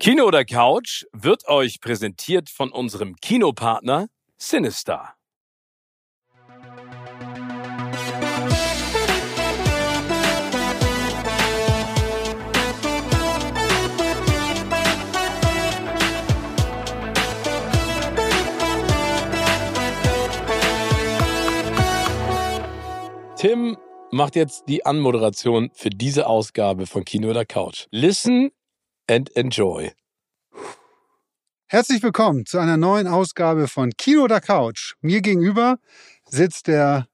Kino oder Couch wird euch präsentiert von unserem Kinopartner Sinister. Tim macht jetzt die Anmoderation für diese Ausgabe von Kino oder Couch. Listen and enjoy. Herzlich willkommen zu einer neuen Ausgabe von Kino oder Couch. Mir gegenüber sitzt der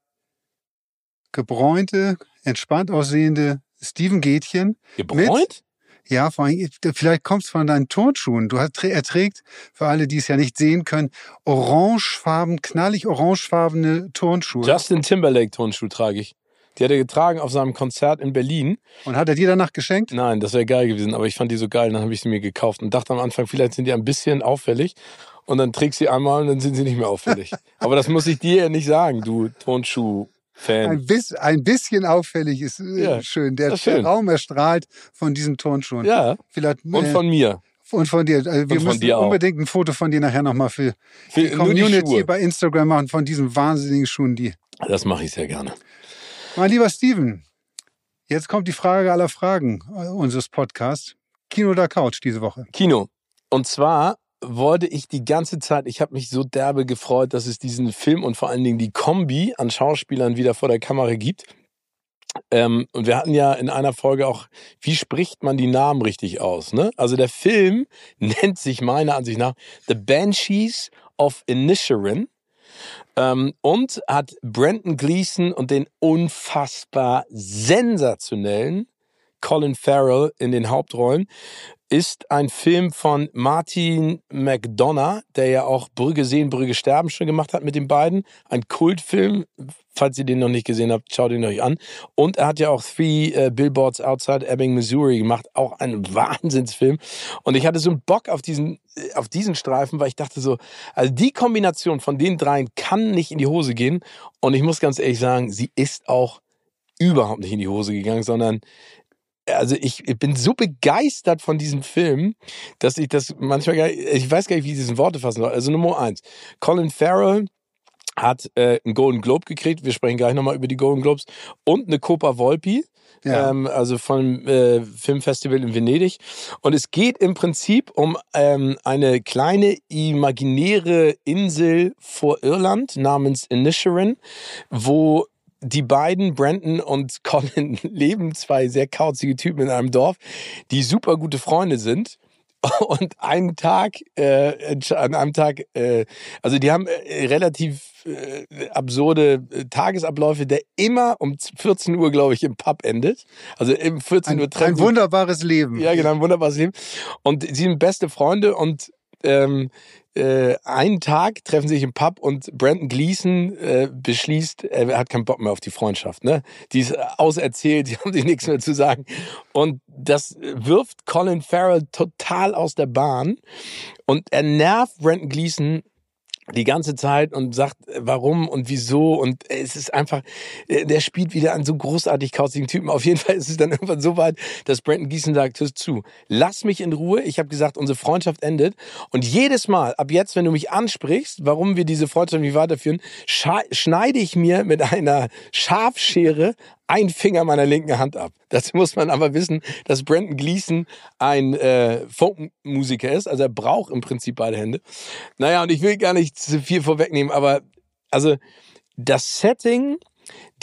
gebräunte, entspannt aussehende Steven Gätchen. Gebräunt? Ja, vor allem, vielleicht kommst du von deinen Turnschuhen. Du hast, er trägt, für alle, die es ja nicht sehen können, orangefarben, knallig orangefarbene Turnschuhe. Justin Timberlake Turnschuh trage ich. Die hat er getragen auf seinem Konzert in Berlin. Und hat er dir danach geschenkt? Nein, das wäre geil gewesen, aber ich fand die so geil, dann habe ich sie mir gekauft und dachte am Anfang, vielleicht sind die ein bisschen auffällig. Und dann trägst sie einmal und dann sind sie nicht mehr auffällig. aber das muss ich dir ja nicht sagen, du Turnschuh. Fan. Ein, bis, ein bisschen auffällig ist äh, Ja, schön. Der, ist schön. der Raum erstrahlt von diesen Turnschuhen. Ja, Vielleicht, und äh, von mir. und von dir. Also wir müssen auch. unbedingt ein Foto von dir nachher nochmal für Für die die Community bei Instagram machen, von diesen wahnsinnigen Schuhen, die. Das mache ich sehr gerne. Mein lieber Steven, jetzt kommt die Frage aller Fragen äh, unseres Podcasts. Kino oder Couch diese Woche? Kino. Und zwar wollte ich die ganze Zeit, ich habe mich so derbe gefreut, dass es diesen Film und vor allen Dingen die Kombi an Schauspielern wieder vor der Kamera gibt. Ähm, und wir hatten ja in einer Folge auch, wie spricht man die Namen richtig aus? Ne? Also der Film nennt sich meiner Ansicht nach The Banshees of Inisherin ähm, und hat Brandon Gleason und den unfassbar sensationellen Colin Farrell in den Hauptrollen ist ein Film von Martin McDonough, der ja auch Brügge sehen, Brügge sterben schon gemacht hat mit den beiden. Ein Kultfilm. Falls ihr den noch nicht gesehen habt, schaut ihn euch an. Und er hat ja auch Three äh, Billboards Outside Ebbing, Missouri gemacht. Auch ein Wahnsinnsfilm. Und ich hatte so einen Bock auf diesen, äh, auf diesen Streifen, weil ich dachte so, also die Kombination von den dreien kann nicht in die Hose gehen. Und ich muss ganz ehrlich sagen, sie ist auch überhaupt nicht in die Hose gegangen, sondern also ich, bin so begeistert von diesem Film, dass ich das manchmal gar nicht, ich weiß gar nicht, wie ich diesen Worte fassen soll. Also Nummer eins, Colin Farrell hat äh, einen Golden Globe gekriegt. Wir sprechen gleich nochmal über die Golden Globes und eine Copa Volpi. Ja. Ähm, also vom äh, Filmfestival in Venedig. Und es geht im Prinzip um ähm, eine kleine imaginäre Insel vor Irland namens Inisherin, wo die beiden, Brandon und Colin, leben zwei sehr kauzige Typen in einem Dorf, die super gute Freunde sind. Und einen Tag, äh, an einem Tag, äh, also die haben äh, relativ äh, absurde äh, Tagesabläufe, der immer um 14 Uhr, glaube ich, im Pub endet. Also im 14 Ein, Uhr treffen ein wunderbares Leben. ja, genau, ein wunderbares Leben. Und sie sind beste Freunde und ähm, äh, einen Tag treffen sich im Pub und Brandon Gleason äh, beschließt, er hat keinen Bock mehr auf die Freundschaft. Ne? Die ist auserzählt, die haben sich nichts mehr zu sagen. Und das wirft Colin Farrell total aus der Bahn und er nervt Brandon Gleason die ganze Zeit und sagt, äh, warum und wieso. Und es ist einfach, äh, der spielt wieder einen so großartig kauzigen Typen. Auf jeden Fall ist es dann irgendwann so weit, dass Brandon Gießen sagt, hör zu, lass mich in Ruhe. Ich habe gesagt, unsere Freundschaft endet. Und jedes Mal, ab jetzt, wenn du mich ansprichst, warum wir diese Freundschaft nicht weiterführen, schneide ich mir mit einer Schafschere ein Finger meiner linken Hand ab. Dazu muss man aber wissen, dass Brandon Gleason ein äh, Folkmusiker ist. Also er braucht im Prinzip beide Hände. Naja, und ich will gar nicht zu viel vorwegnehmen, aber also das Setting,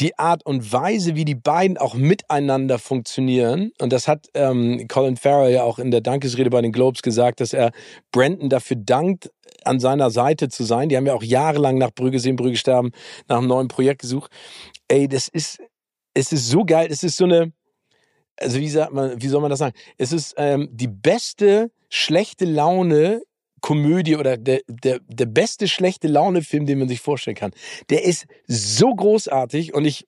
die Art und Weise, wie die beiden auch miteinander funktionieren, und das hat ähm, Colin Farrell ja auch in der Dankesrede bei den Globes gesagt, dass er Brandon dafür dankt, an seiner Seite zu sein. Die haben ja auch jahrelang nach Brügge sehen, Brügge sterben, nach einem neuen Projekt gesucht. Ey, das ist, es ist so geil, es ist so eine, also wie sagt man, wie soll man das sagen? Es ist ähm, die beste schlechte Laune Komödie oder der, der, der beste schlechte Laune-Film, den man sich vorstellen kann. Der ist so großartig und ich,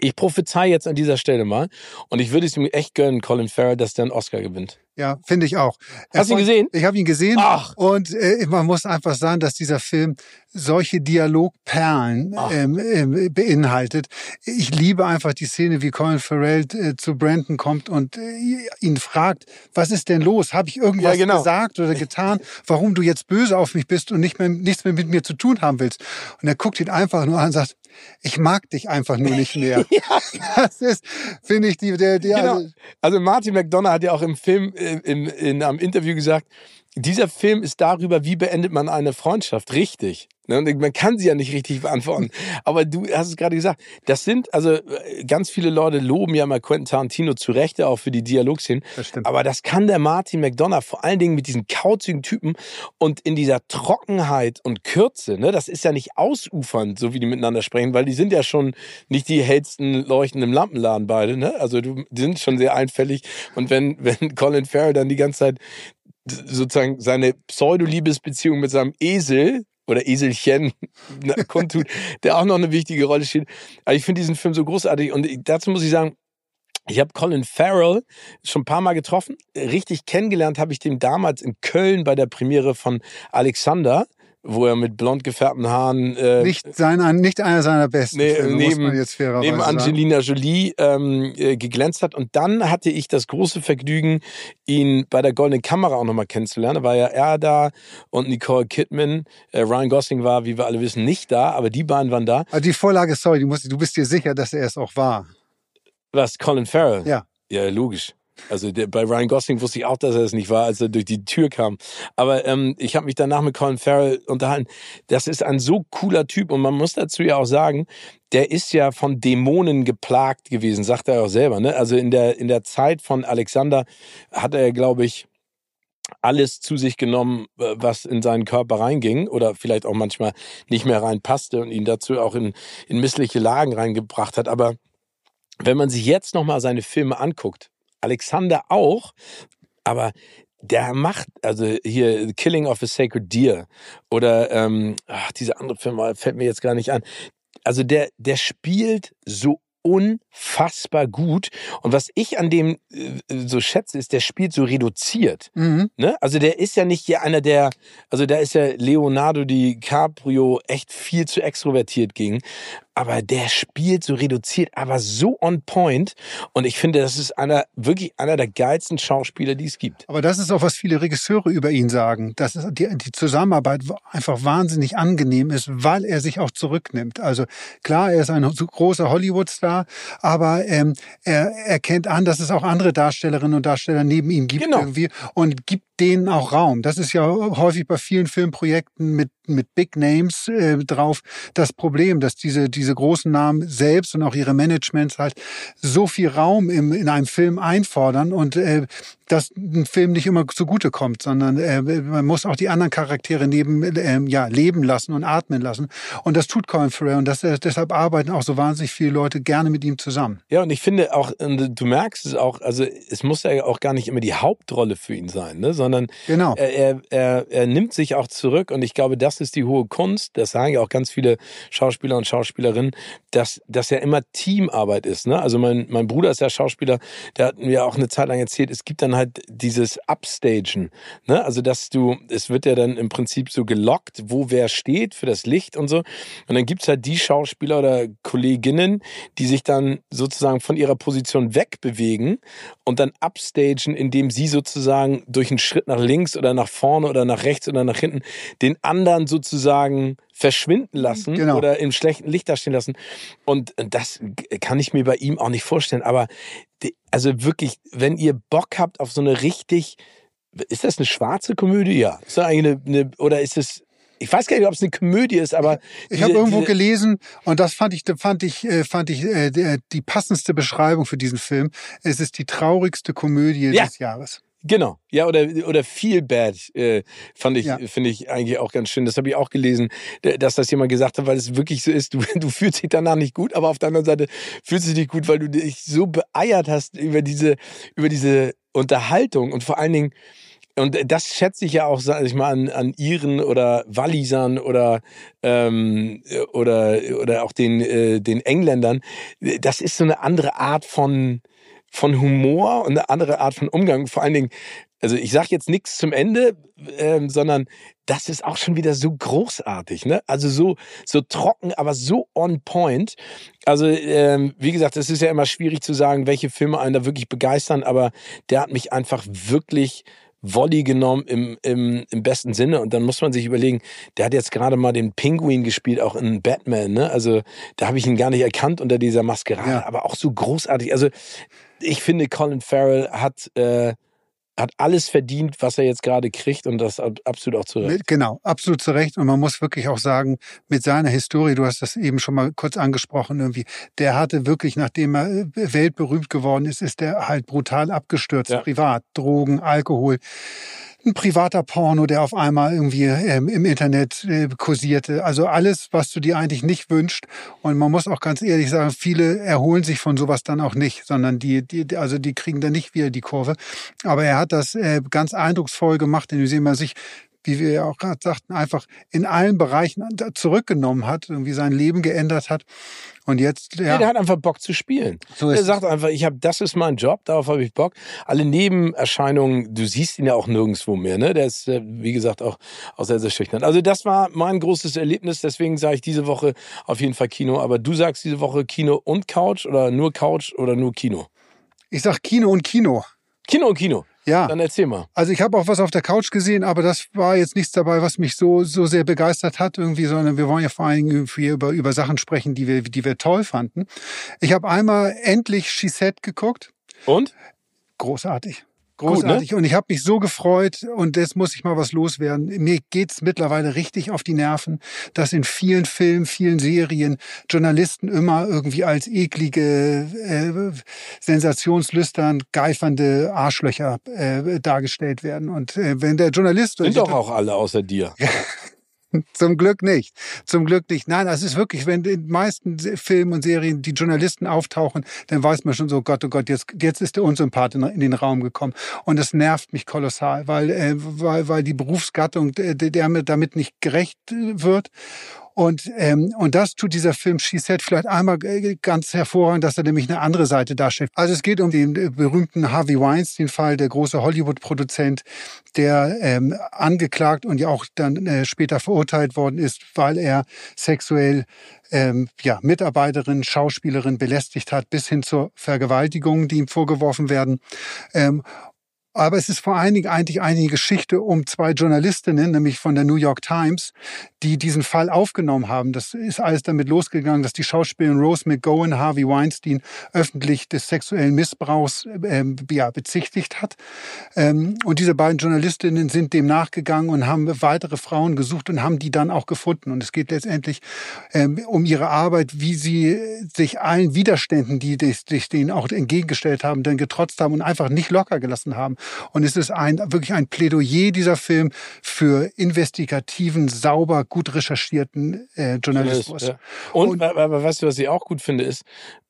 ich prophezei jetzt an dieser Stelle mal und ich würde es ihm echt gönnen, Colin Farrell, dass der einen Oscar gewinnt. Ja, finde ich auch. Hast du ihn gesehen? Ich habe ihn gesehen. Ach. Und äh, man muss einfach sagen, dass dieser Film solche Dialogperlen ähm, ähm, beinhaltet. Ich liebe einfach die Szene, wie Colin Farrell äh, zu Brandon kommt und äh, ihn fragt, was ist denn los? Habe ich irgendwas Ja, genau. gesagt oder getan, warum du jetzt böse auf mich bist und nicht mehr, nichts mehr mit mir zu tun haben willst? Und er guckt ihn einfach nur an und sagt, ich mag dich einfach nur nicht mehr. Das ist, finde ich, die, der, der, Genau. Also Martin McDonough hat ja auch im Film, im, in einem Interview gesagt, dieser Film ist darüber, wie beendet man eine Freundschaft richtig. Ne, und Man kann sie ja nicht richtig beantworten. Aber du hast es gerade gesagt, das sind, also äh, ganz viele Leute loben ja mal Quentin Tarantino zu Recht auch für die Dialogszenen. Das stimmt. Aber das kann der Martin McDonough vor allen Dingen mit diesen kauzigen Typen und in dieser Trockenheit und Kürze, ne, das ist ja nicht ausufernd, so wie die miteinander sprechen, weil die sind ja schon nicht die hellsten leuchtenden im Lampenladen beide, ne? Also die sind schon sehr einfällig. Und wenn, wenn Colin Farrell dann die ganze Zeit sozusagen seine Pseudo-Liebesbeziehung mit seinem Esel oder Eselchen kundtut, der auch noch eine wichtige Rolle spielt. Aber ich finde diesen Film so großartig und dazu muss ich sagen, ich habe Colin Farrell schon ein paar Mal getroffen. Richtig kennengelernt habe ich den damals in Köln bei der Premiere von Alexander, wo er mit blond gefärbten Haaren äh, nicht, sein, nicht einer seiner besten Nee, Filme, muss neben- man jetzt fairerweise neben sagen. Angelina Jolie ähm, äh, geglänzt hat. Und dann hatte ich das große Vergnügen, ihn bei der Goldenen Kamera auch nochmal kennenzulernen. Da war ja er da und Nicole Kidman. Äh, Ryan Gosling war, wie wir alle wissen, nicht da, aber die beiden waren da. Also die Vorlage, sorry, du, musst, du bist dir sicher, dass er es auch war. Was, Colin Farrell? Ja. Ja, logisch. Also der, bei Ryan Gosling wusste ich auch, dass er es nicht war, als er durch die Tür kam. Aber ähm, ich habe mich danach mit Colin Farrell unterhalten. Das ist ein so cooler Typ und man muss dazu ja auch sagen, der ist ja von Dämonen geplagt gewesen, sagt er auch selber. Ne? Also in der in der Zeit von Alexander hat er, glaube ich, alles zu sich genommen, äh, was in seinen Körper reinging oder vielleicht auch manchmal nicht mehr reinpasste und ihn dazu auch in, in missliche Lagen reingebracht hat. Aber wenn man sich jetzt nochmal seine Filme anguckt, Alexander auch, aber der macht, also hier The Killing of a Sacred Deer oder ähm, ach, dieser andere Film fällt mir jetzt gar nicht an. Also der, der spielt so unfassbar gut. Und was ich an dem äh, so schätze, ist, der spielt so reduziert. Mhm. Ne? Also der ist ja nicht hier einer der, also da ist ja Leonardo DiCaprio echt viel zu extrovertiert gegen, aber der spielt so reduziert, aber so on point. Und ich finde, das ist einer, wirklich einer der geilsten Schauspieler, die es gibt. Aber das ist auch, was viele Regisseure über ihn sagen, dass die, die Zusammenarbeit einfach wahnsinnig angenehm ist, weil er sich auch zurücknimmt. Also klar, er ist ein so großer Hollywood-Star, aber ähm, er erkennt an, dass es auch andere Darstellerinnen und Darsteller neben ihm gibt Genau. irgendwie und gibt denen auch Raum. Das ist ja häufig bei vielen Filmprojekten mit, mit Big Names äh, drauf das Problem, dass diese, diese großen Namen selbst und auch ihre Managements halt so viel Raum im, in einem Film einfordern und äh, dass ein Film nicht immer zugute kommt, sondern äh, man muss auch die anderen Charaktere neben äh, ja leben lassen und atmen lassen. Und das tut Colin Farrell und das, äh, deshalb arbeiten auch so wahnsinnig viele Leute gerne mit ihm zusammen. Ja, und ich finde auch, du merkst es auch, also es muss ja auch gar nicht immer die Hauptrolle für ihn sein, ne? sondern Genau. er, er, er, er nimmt sich auch zurück und ich glaube, das ist die hohe Kunst, das sagen ja auch ganz viele Schauspieler und Schauspielerinnen, dass das ja immer Teamarbeit ist. Ne? Also mein, mein Bruder ist ja Schauspieler, der hat mir auch eine Zeit lang erzählt, es gibt dann halt dieses Upstagen. Ne? Also dass du, es wird ja dann im Prinzip so gelockt, wo wer steht für das Licht und so. Und dann gibt's halt die Schauspieler oder Kolleginnen, die sich dann sozusagen von ihrer Position wegbewegen und dann upstagen, indem sie sozusagen durch einen Schritt nach links oder nach vorne oder nach rechts oder nach hinten den anderen sozusagen verschwinden lassen Genau. oder im schlechten Licht dastehen lassen. Und das kann ich mir bei ihm auch nicht vorstellen. Aber die- also wirklich, wenn ihr Bock habt auf so eine richtig, ist das eine schwarze Komödie? Ja. Ist das eine, eine oder ist es, ich weiß gar nicht, ob es eine Komödie ist, aber Ich habe irgendwo gelesen und das fand ich, fand ich, äh, fand ich äh, der- die passendste Beschreibung für diesen Film. Es ist die traurigste Komödie Ja. des Jahres. Genau, ja, oder, oder Feel Bad äh, fand ich, Ja. finde ich eigentlich auch ganz schön. Das habe ich auch gelesen, dass das jemand gesagt hat, weil es wirklich so ist, du, du fühlst dich danach nicht gut, aber auf der anderen Seite fühlst du dich gut, weil du dich so beeiert hast über diese, über diese Unterhaltung und vor allen Dingen, und das schätze ich ja auch, sag ich mal, an, an Iren oder Wallisern oder, ähm, oder, oder auch den, äh, den Engländern. Das ist so eine andere Art von, von Humor und eine andere Art von Umgang. Vor allen Dingen, also ich sage jetzt nichts zum Ende, ähm, sondern das ist auch schon wieder so großartig, ne? Also so so trocken, aber so on point. Also ähm, wie gesagt, es ist ja immer schwierig zu sagen, welche Filme einen da wirklich begeistern, aber der hat mich einfach wirklich Volley genommen im, im, im besten Sinne. Und dann muss man sich überlegen, der hat jetzt gerade mal den Pinguin gespielt, auch in Batman. Ne? Also da habe ich ihn gar nicht erkannt unter dieser Maskerade, ja. aber auch so großartig. Also ich finde, Colin Farrell hat äh, hat alles verdient, was er jetzt gerade kriegt und das absolut auch zu Recht. Genau, absolut zu Recht. Und man muss wirklich auch sagen, mit seiner Historie, du hast das eben schon mal kurz angesprochen, irgendwie, der hatte wirklich, nachdem er äh, weltberühmt geworden ist, ist der halt brutal abgestürzt, ja. privat, Drogen, Alkohol ein privater Porno, der auf einmal irgendwie ähm, im Internet äh, kursierte. Also alles, was du dir eigentlich nicht wünschst. Und man muss auch ganz ehrlich sagen, viele erholen sich von sowas dann auch nicht, sondern die, die also die kriegen dann nicht wieder die Kurve. Aber er hat das äh, ganz eindrucksvoll gemacht, indem er sich wie wir ja auch gerade sagten, einfach in allen Bereichen zurückgenommen hat, irgendwie sein Leben geändert hat. Und jetzt, ja. der hat einfach Bock zu spielen. So er sagt einfach, ich habe, das ist mein Job, darauf habe ich Bock. Alle Nebenerscheinungen, du siehst ihn ja auch nirgendwo mehr, ne? Der ist, äh, wie gesagt, auch, auch sehr, sehr schüchtern. Also das war mein großes Erlebnis, deswegen sage ich diese Woche auf jeden Fall Kino. Aber du sagst diese Woche Kino und Couch oder nur Couch oder nur Kino? Ich sag Kino und Kino. Kino und Kino. Ja. Dann erzähl mal. Also ich habe auch was auf der Couch gesehen, aber das war jetzt nichts dabei, was mich so so sehr begeistert hat irgendwie, sondern wir wollen ja vor allen Dingen über über Sachen sprechen, die wir die wir toll fanden. Ich habe einmal endlich She Said geguckt. Und? Großartig. Großartig. Gut, ne? Und ich habe mich so gefreut und jetzt muss ich mal was loswerden. Mir geht's mittlerweile richtig auf die Nerven, dass in vielen Filmen, vielen Serien Journalisten immer irgendwie als eklige, äh, sensationslüstern, geifernde Arschlöcher äh, dargestellt werden. Und äh, wenn der Journalist... Sind doch auch alle außer dir. Zum Glück nicht. Zum Glück nicht. Nein, es ist wirklich, wenn in den meisten Filmen und Serien die Journalisten auftauchen, dann weiß man schon so, Gott, oh Gott, jetzt, jetzt ist der Unsympath in, in den Raum gekommen. Und das nervt mich kolossal, weil, äh, weil, weil die Berufsgattung der, der damit nicht gerecht wird. Und, ähm, und das tut dieser Film She Said vielleicht einmal äh, ganz hervorragend, dass er nämlich eine andere Seite darstellt. Also es geht um den äh, berühmten Harvey Weinstein-Fall, der große Hollywood-Produzent, der ähm, angeklagt und ja auch dann äh, später verurteilt worden ist, weil er sexuell ähm, ja, Mitarbeiterin, Schauspielerin belästigt hat, bis hin zur Vergewaltigung, die ihm vorgeworfen werden. Ähm, aber es ist vor allen Dingen eigentlich eine Geschichte um zwei Journalistinnen, nämlich von der New York Times, die diesen Fall aufgenommen haben. Das ist alles damit losgegangen, dass die Schauspielerin Rose McGowan Harvey Weinstein öffentlich des sexuellen Missbrauchs ähm, ja, bezichtigt hat. Ähm, und diese beiden Journalistinnen sind dem nachgegangen und haben weitere Frauen gesucht und haben die dann auch gefunden. Und es geht letztendlich ähm, um ihre Arbeit, wie sie sich allen Widerständen, die sich denen auch entgegengestellt haben, dann getrotzt haben und einfach nicht locker gelassen haben. Und es ist ein, wirklich ein Plädoyer dieser Film für investigativen, sauber, gut recherchierten äh, Journalismus. Ja. Und, Und aber weißt du, was ich auch gut finde, ist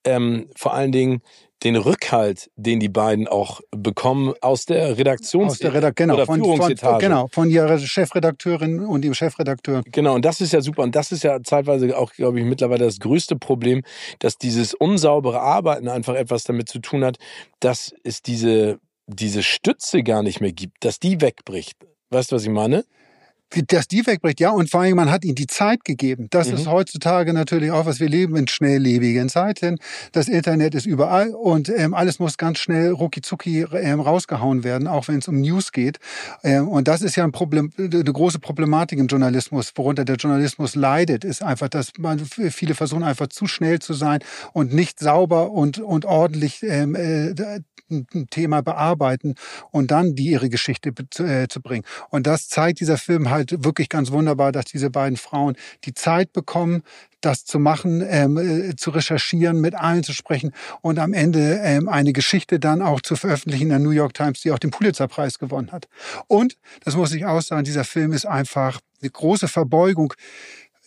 ähm, vor allen Dingen den Rückhalt, den die beiden auch bekommen aus der Redaktions- aus der Redak genau, oder von. Von, genau, von ihrer Chefredakteurin und dem Chefredakteur. Genau, und das ist ja super. Und das ist ja zeitweise auch, glaube ich, mittlerweile das größte Problem, dass dieses unsaubere Arbeiten einfach etwas damit zu tun hat, dass es diese diese Stütze gar nicht mehr gibt, dass die wegbricht. Weißt du, was ich meine? Dass die wegbricht, ja, und vor allem man hat ihnen die Zeit gegeben. Das mhm. ist heutzutage natürlich auch, was wir leben in schnelllebigen Zeiten. Das Internet ist überall und ähm, alles muss ganz schnell rucki ähm, rausgehauen werden, auch wenn es um News geht. Ähm, und das ist ja ein Problem, eine große Problematik im Journalismus, worunter der Journalismus leidet, ist einfach, dass man viele versuchen einfach zu schnell zu sein und nicht sauber und und ordentlich ähm, äh, ein Thema bearbeiten und dann die ihre Geschichte zu, äh, zu bringen. Und das zeigt dieser Film halt halt wirklich ganz wunderbar, dass diese beiden Frauen die Zeit bekommen, das zu machen, ähm, äh, zu recherchieren, mit allen zu sprechen und am Ende ähm, eine Geschichte dann auch zu veröffentlichen in der New York Times, die auch den Pulitzerpreis gewonnen hat. Und, das muss ich auch sagen, dieser Film ist einfach eine große Verbeugung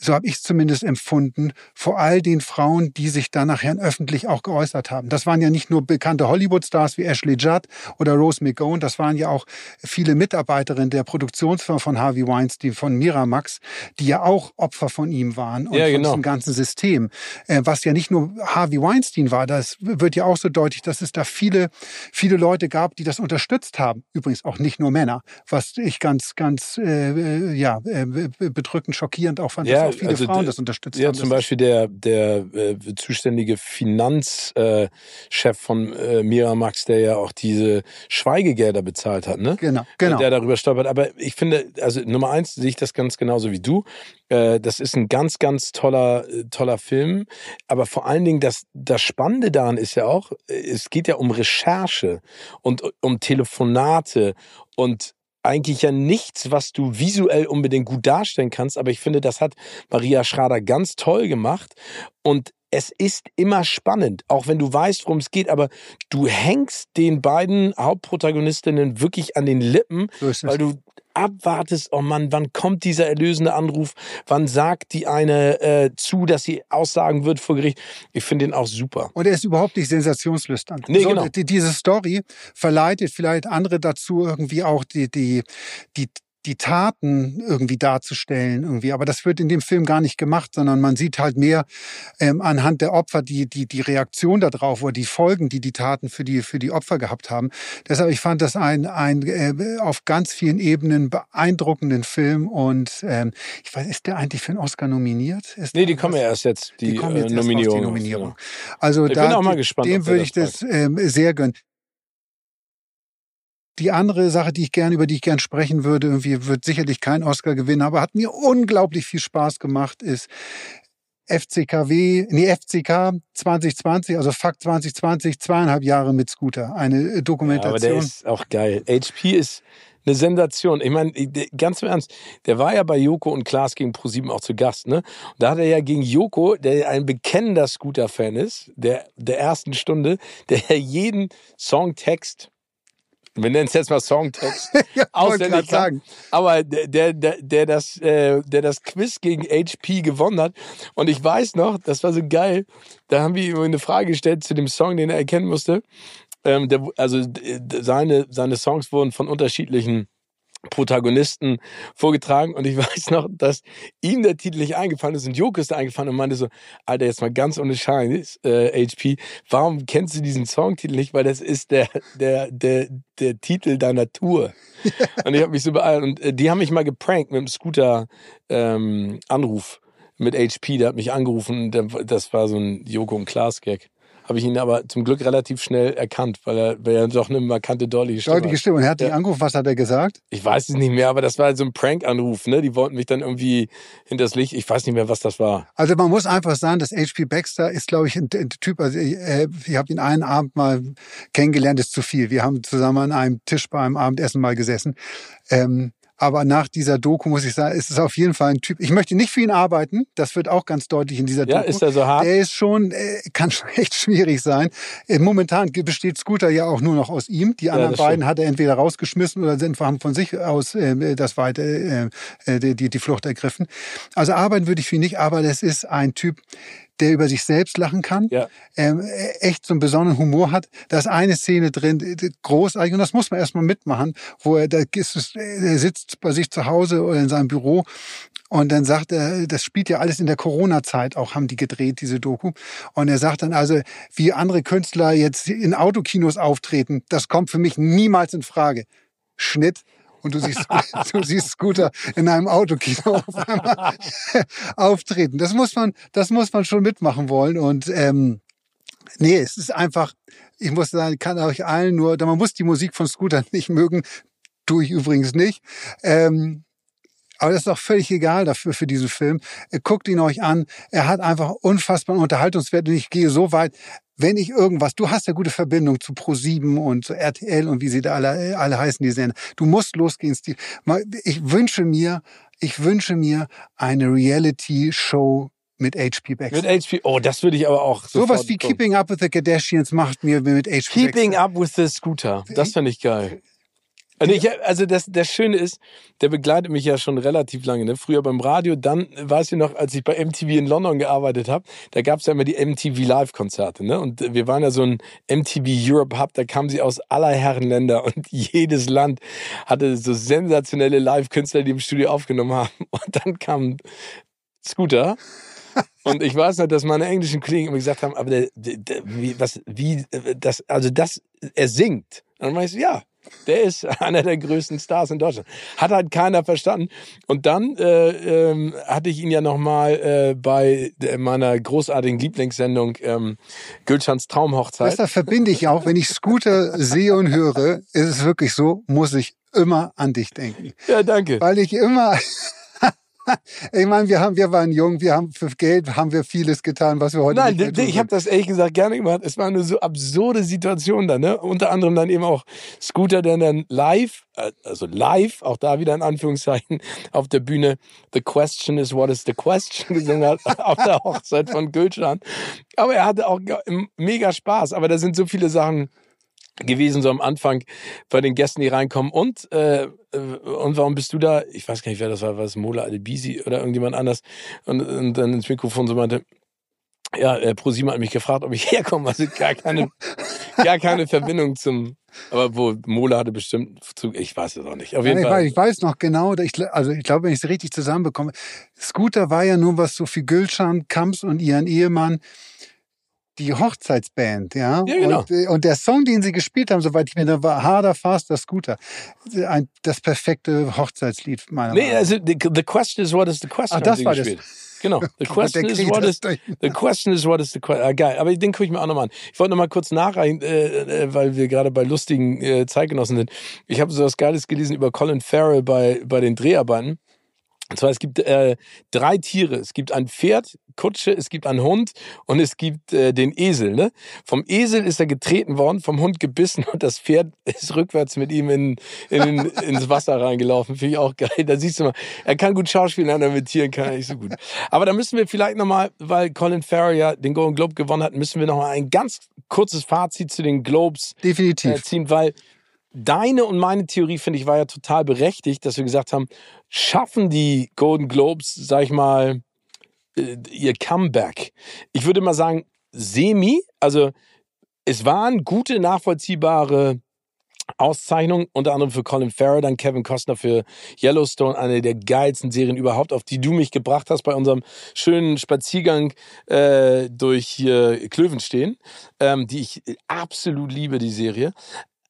so habe ich es zumindest empfunden, vor all den Frauen, die sich dann nachher öffentlich auch geäußert haben. Das waren ja nicht nur bekannte Hollywood-Stars wie Ashley Judd oder Rose McGowan, das waren ja auch viele Mitarbeiterinnen der Produktionsfirma von Harvey Weinstein, von Miramax, die ja auch Opfer von ihm waren und Ja, von genau. diesem ganzen System. Äh, was ja nicht nur Harvey Weinstein war, das wird ja auch so deutlich, dass es da viele, viele Leute gab, die das unterstützt haben. Übrigens auch nicht nur Männer, was ich ganz, ganz äh, ja, äh, bedrückend schockierend auch fand, Ja, viele also Frauen das unterstützt Ja, haben. zum Beispiel der, der äh, zuständige Finanzchef äh, Chef von äh, Miramax, der ja auch diese Schweigegelder bezahlt hat, ne? Genau, genau. Der darüber stolpert. Aber ich finde, also Nummer eins sehe ich das ganz genauso wie du. Äh, das ist ein ganz, ganz toller, äh, toller Film. Aber vor allen Dingen, das, das Spannende daran ist ja auch, äh, es geht ja um Recherche und um Telefonate und eigentlich ja nichts, was du visuell unbedingt gut darstellen kannst. Aber ich finde, das hat Maria Schrader ganz toll gemacht. Und es ist immer spannend, auch wenn du weißt, worum es geht, aber du hängst den beiden Hauptprotagonistinnen wirklich an den Lippen, So weil du abwartest, oh Mann, wann kommt dieser erlösende Anruf? Wann sagt die eine äh, zu, dass sie aussagen wird vor Gericht? Ich finde den auch super. Und er ist überhaupt nicht sensationslüstern. Nee, genau. die, diese Story verleitet vielleicht andere dazu, irgendwie auch die, die, die, die Taten irgendwie darzustellen irgendwie. Aber das wird in dem Film gar nicht gemacht, sondern man sieht halt mehr ähm, anhand der Opfer die, die, die Reaktion darauf oder die Folgen, die die Taten für die, für die Opfer gehabt haben. Deshalb, ich fand das ein, ein äh, auf ganz vielen Ebenen beeindruckenden Film und ähm, ich weiß, ist der eigentlich für einen Oscar nominiert? Ist Nee, die kommen ja erst jetzt, die, die kommen äh, jetzt erst raus, Nominierung. die Nominierung. Also Ich da, bin auch mal gespannt, dem würde ich das das ähm, sehr gönnen. Die andere Sache, die ich gern, über die ich gern sprechen würde, irgendwie wird sicherlich kein Oscar gewinnen, aber hat mir unglaublich viel Spaß gemacht, ist FCKW, nee, FCK 2020, also Fakt 2020, zweieinhalb Jahre mit Scooter. Eine äh, Ja, aber der Dokumentation. ist auch geil. HP ist eine Sensation. Ich meine, ganz im Ernst, der war ja bei Joko und Klaas gegen ProSieben auch zu Gast, ne? Und da hat er ja gegen Joko, der ein bekennender Scooter-Fan ist, der, der ersten Stunde, der jeden Songtext, wir nennen es jetzt mal Songtext, ja, auswendig kann, sagen. aber der, der, der, das, äh, der das Quiz gegen HP gewonnen hat. Und ich weiß noch, das war so geil, da haben wir ihm eine Frage gestellt zu dem Song, den er erkennen musste. Ähm, der, also seine, seine Songs wurden von unterschiedlichen Protagonisten vorgetragen und ich weiß noch, dass ihm der Titel nicht eingefallen ist und Joko ist da eingefallen und meinte so, Alter, jetzt mal ganz ohne Scheiß, äh, HP, warum kennst du diesen Songtitel nicht? Weil das ist der, der, der, der Titel deiner Tour. Und ich habe mich so beeilt und äh, die haben mich mal geprankt mit einem Scooter ähm, Anruf mit HP, der hat mich angerufen, das war so ein Joko und Klaas Gag. Habe ich ihn aber zum Glück relativ schnell erkannt, weil er, weil er doch eine markante, deutliche Stimme Deutliche. Stimme. Und er hat dich Ja. angerufen, was hat er gesagt? Ich weiß es nicht mehr, aber das war so ein Prank-Anruf, ne? Die wollten mich dann irgendwie hinters Licht. Ich weiß nicht mehr, was das war. Also man muss einfach sagen, dass HP Baxter ist, glaube ich, ein, ein Typ, also ich, äh, ich habe ihn einen Abend mal kennengelernt, ist zu viel. Wir haben zusammen an einem Tisch bei einem Abendessen mal gesessen. Ähm, aber nach dieser Doku muss ich sagen, ist es auf jeden Fall ein Typ. Ich möchte nicht für ihn arbeiten. Das wird auch ganz deutlich in dieser Ja, Doku. ist er so hart? Der ist schon, äh, kann schon echt schwierig sein. Äh, Momentan besteht Scooter ja auch nur noch aus ihm. Die anderen das beiden hat er entweder rausgeschmissen oder sind haben von sich aus äh, das weite, äh, äh, die, die, die Flucht ergriffen. Also arbeiten würde ich für ihn nicht, aber das ist ein Typ, der über sich selbst lachen kann, Ja. ähm, äh, echt so einen besonderen Humor hat. Da ist eine Szene drin, großartig, und das muss man erstmal mitmachen, wo er, da ist es, er sitzt bei sich zu Hause oder in seinem Büro und dann sagt er, das spielt ja alles in der Corona-Zeit auch, haben die gedreht, diese Doku. Und er sagt dann also, wie andere Künstler jetzt in Autokinos auftreten, das kommt für mich niemals in Frage. Schnitt. Und du siehst, du siehst Scooter in einem Autokino auf einmal auftreten. Das muss man, das muss man schon mitmachen wollen. Und ähm, nee, es ist einfach, ich muss sagen, ich kann euch allen nur, man muss die Musik von Scooter nicht mögen, tue ich übrigens nicht. Ähm, aber das ist doch völlig egal dafür für diesen Film. Äh, Guckt ihn euch an. Er hat einfach unfassbaren Unterhaltungswert und ich gehe so weit, wenn ich irgendwas, du hast ja gute Verbindung zu Pro7 und zu RTL und wie sie da alle, alle heißen, die Sender. Du musst losgehen, Steve. Ich wünsche mir, ich wünsche mir eine Reality-Show mit HP Baxter. Mit HP, oh, das würde ich aber auch Sowas sofort wie. Keeping Up with the Kardashians macht mir mit HP Keeping Baxter. Up with the Scooter. Das finde ich geil. Und ich, also das, das Schöne ist, der begleitet mich ja schon relativ lange. Ne? Früher beim Radio, dann weiß ich noch, als ich bei MTV in London gearbeitet habe, da gab es ja immer die MTV Live-Konzerte. Ne? Und wir waren ja so ein MTV Europe Hub, da kamen sie aus aller Herren Länder und jedes Land hatte so sensationelle Live-Künstler, die im Studio aufgenommen haben. Und dann kam Scooter. Und ich weiß noch, dass meine englischen Kollegen immer gesagt haben, aber der, der, der, wie, was, wie, das, also das, er singt. Und dann meine ich so, ja, der ist einer der größten Stars in Deutschland. Hat halt keiner verstanden. Und dann äh, ähm, hatte ich ihn ja nochmal äh, bei meiner großartigen Lieblingssendung ähm, Gülschans Traumhochzeit. Das verbinde ich auch. Wenn ich Scooter sehe und höre, ist es wirklich so, muss ich immer an dich denken. Ja, danke. Weil ich immer ich meine, wir haben, wir waren jung, wir haben für Geld haben wir vieles getan, was wir heute Nein, nicht mehr ich habe das ehrlich gesagt gerne gemacht. Es war eine so absurde Situation dann, ne? Unter anderem dann eben auch Scooter, der dann live, äh, also live, auch da wieder in Anführungszeichen, auf der Bühne The Question is what is the question gesungen hat, auf der Hochzeit von Gülcan. Aber er hatte auch mega Spaß. Aber da sind so viele Sachen gewesen, so am Anfang bei den Gästen, die reinkommen. Und, äh, äh, und warum bist du da? Ich weiß gar nicht, wer das war, war es Mola Albisi oder irgendjemand anders? Und, und dann ins Mikrofon so meinte, ja, äh, ProSieben hat mich gefragt, ob ich herkomme. Also gar keine, gar keine Verbindung zum, aber wo Mola hatte bestimmt Zug, ich weiß es auch nicht. Auf jeden ja, ich, Fall. Weiß, ich weiß noch genau, ich, also ich glaube, wenn ich es richtig zusammenbekomme, Scooter war ja nur was so für Gülschan, Kamps und ihren Ehemann die Hochzeitsband, ja. ja genau. und, äh, und, der Song, den sie gespielt haben, soweit ich mir da war, Harder, Faster, Scooter. Ein, das perfekte Hochzeitslied meiner Meinung nach. Nee, also the, the question is what is the question. Ach, das war gespielt. das. Genau. The question is what is the question is what is the question. Ah, geil. Aber den gucke ich mir auch nochmal an. Ich wollte nochmal kurz nachreichen, äh, äh, weil wir gerade bei lustigen äh, Zeitgenossen sind. Ich habe so was Geiles gelesen über Colin Farrell bei bei den Dreharbeiten. Und zwar, es gibt äh, drei Tiere. Es gibt ein Pferd, Kutsche, es gibt einen Hund und es gibt äh, den Esel. Ne? Vom Esel ist er getreten worden, vom Hund gebissen und das Pferd ist rückwärts mit ihm in, in, ins Wasser reingelaufen. Finde ich auch geil. Da siehst du mal, er kann gut schauspielen, aber mit Tieren kann er nicht so gut. Aber da müssen wir vielleicht nochmal, weil Colin Farrell ja den Golden Globe gewonnen hat, müssen wir nochmal ein ganz kurzes Fazit zu den Globes Definitiv. Äh, ziehen, weil deine und meine Theorie, finde ich, war ja total berechtigt, dass wir gesagt haben, schaffen die Golden Globes, sag ich mal, äh, ihr Comeback? Ich würde mal sagen, semi. Also es waren gute, nachvollziehbare Auszeichnungen, unter anderem für Colin Farrell, dann Kevin Costner für Yellowstone, eine der geilsten Serien überhaupt, auf die du mich gebracht hast bei unserem schönen Spaziergang äh, durch hier Klövenstehen, ähm, die ich absolut liebe, die Serie.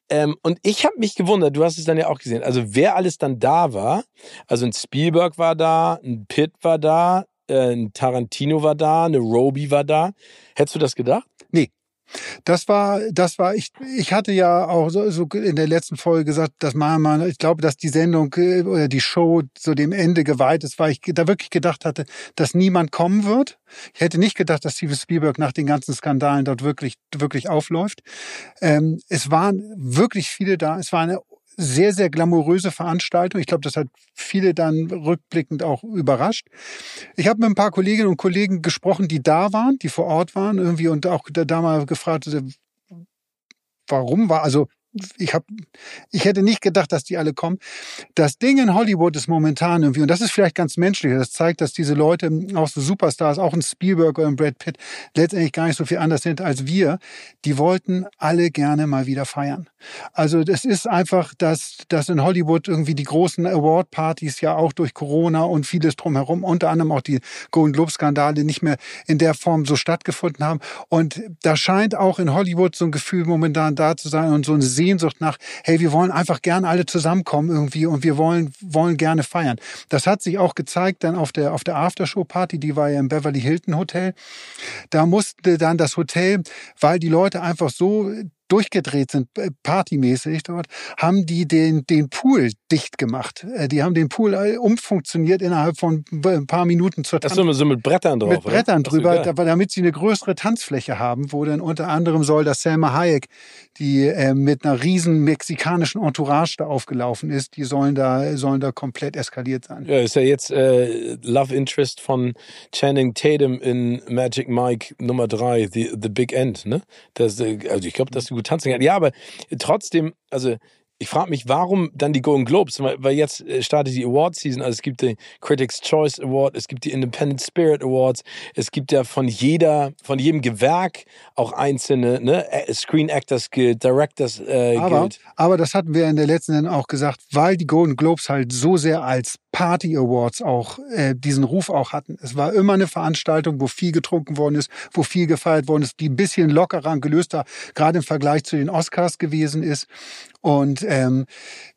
Ähm, und ich habe mich gewundert, du hast es dann ja auch gesehen, also wer alles dann da war, also ein Spielberg war da, ein Pitt war da, äh, ein Tarantino war da, eine Roby war da. Hättest du das gedacht? Das war, das war, ich, ich hatte ja auch so, so in der letzten Folge gesagt, dass man, ich glaube, dass die Sendung äh, oder die Show so dem Ende geweiht ist, weil ich da wirklich gedacht hatte, dass niemand kommen wird. Ich hätte nicht gedacht, dass Steven Spielberg nach den ganzen Skandalen dort wirklich, wirklich aufläuft. Ähm, es waren wirklich viele da. Es war eine sehr, sehr glamouröse Veranstaltung. Ich glaube, das hat viele dann rückblickend auch überrascht. Ich habe mit ein paar Kolleginnen und Kollegen gesprochen, die da waren, die vor Ort waren irgendwie und auch da mal gefragt, warum war, also ich habe, ich hätte nicht gedacht, dass die alle kommen. Das Ding in Hollywood ist momentan irgendwie, und das ist vielleicht ganz menschlich, das zeigt, dass diese Leute, auch so Superstars, auch ein Spielberg oder ein Brad Pitt, letztendlich gar nicht so viel anders sind als wir. Die wollten alle gerne mal wieder feiern. Also das ist einfach, dass, dass in Hollywood irgendwie die großen Award-Partys ja auch durch Corona und vieles drumherum, unter anderem auch die Golden Globe-Skandale nicht mehr in der Form so stattgefunden haben. Und da scheint auch in Hollywood so ein Gefühl momentan da zu sein und so ein Sehnsucht nach, hey, wir wollen einfach gerne alle zusammenkommen irgendwie und wir wollen, wollen gerne feiern. Das hat sich auch gezeigt dann auf der, auf der Aftershow-Party, die war ja im Beverly Hilton Hotel. Da musste dann das Hotel, weil die Leute einfach so durchgedreht sind, äh, partymäßig dort, haben die den, den Pool dicht gemacht. Äh, die haben den Pool äh, umfunktioniert innerhalb von ein paar Minuten zur Tanz. Das so mit Brettern drauf, Mit Brettern oder? drüber, damit sie eine größere Tanzfläche haben, wo dann unter anderem soll das Selma Hayek, die äh, mit einer riesen mexikanischen Entourage da aufgelaufen ist, die sollen da, sollen da komplett eskaliert sein. Ja, ist ja jetzt äh, Love Interest von Channing Tatum in Magic Mike Nummer 3, The, The Big End, ne? Das, also ich glaube, dass kann. Ja, aber trotzdem, also ich frage mich, warum dann die Golden Globes? Weil jetzt äh, startet die Award Season. Also es gibt den Critics Choice Award, es gibt die Independent Spirit Awards, es gibt ja von jeder, von jedem Gewerk auch einzelne, ne? Screen Actors Guild, Directors äh, aber, Guild. Aber das hatten wir in der letzten Sendung auch gesagt, weil die Golden Globes halt so sehr als Party Awards auch äh, diesen Ruf auch hatten. Es war immer eine Veranstaltung, wo viel getrunken worden ist, wo viel gefeiert worden ist, die ein bisschen lockerer und gelöster, gerade im Vergleich zu den Oscars gewesen ist. Und ähm,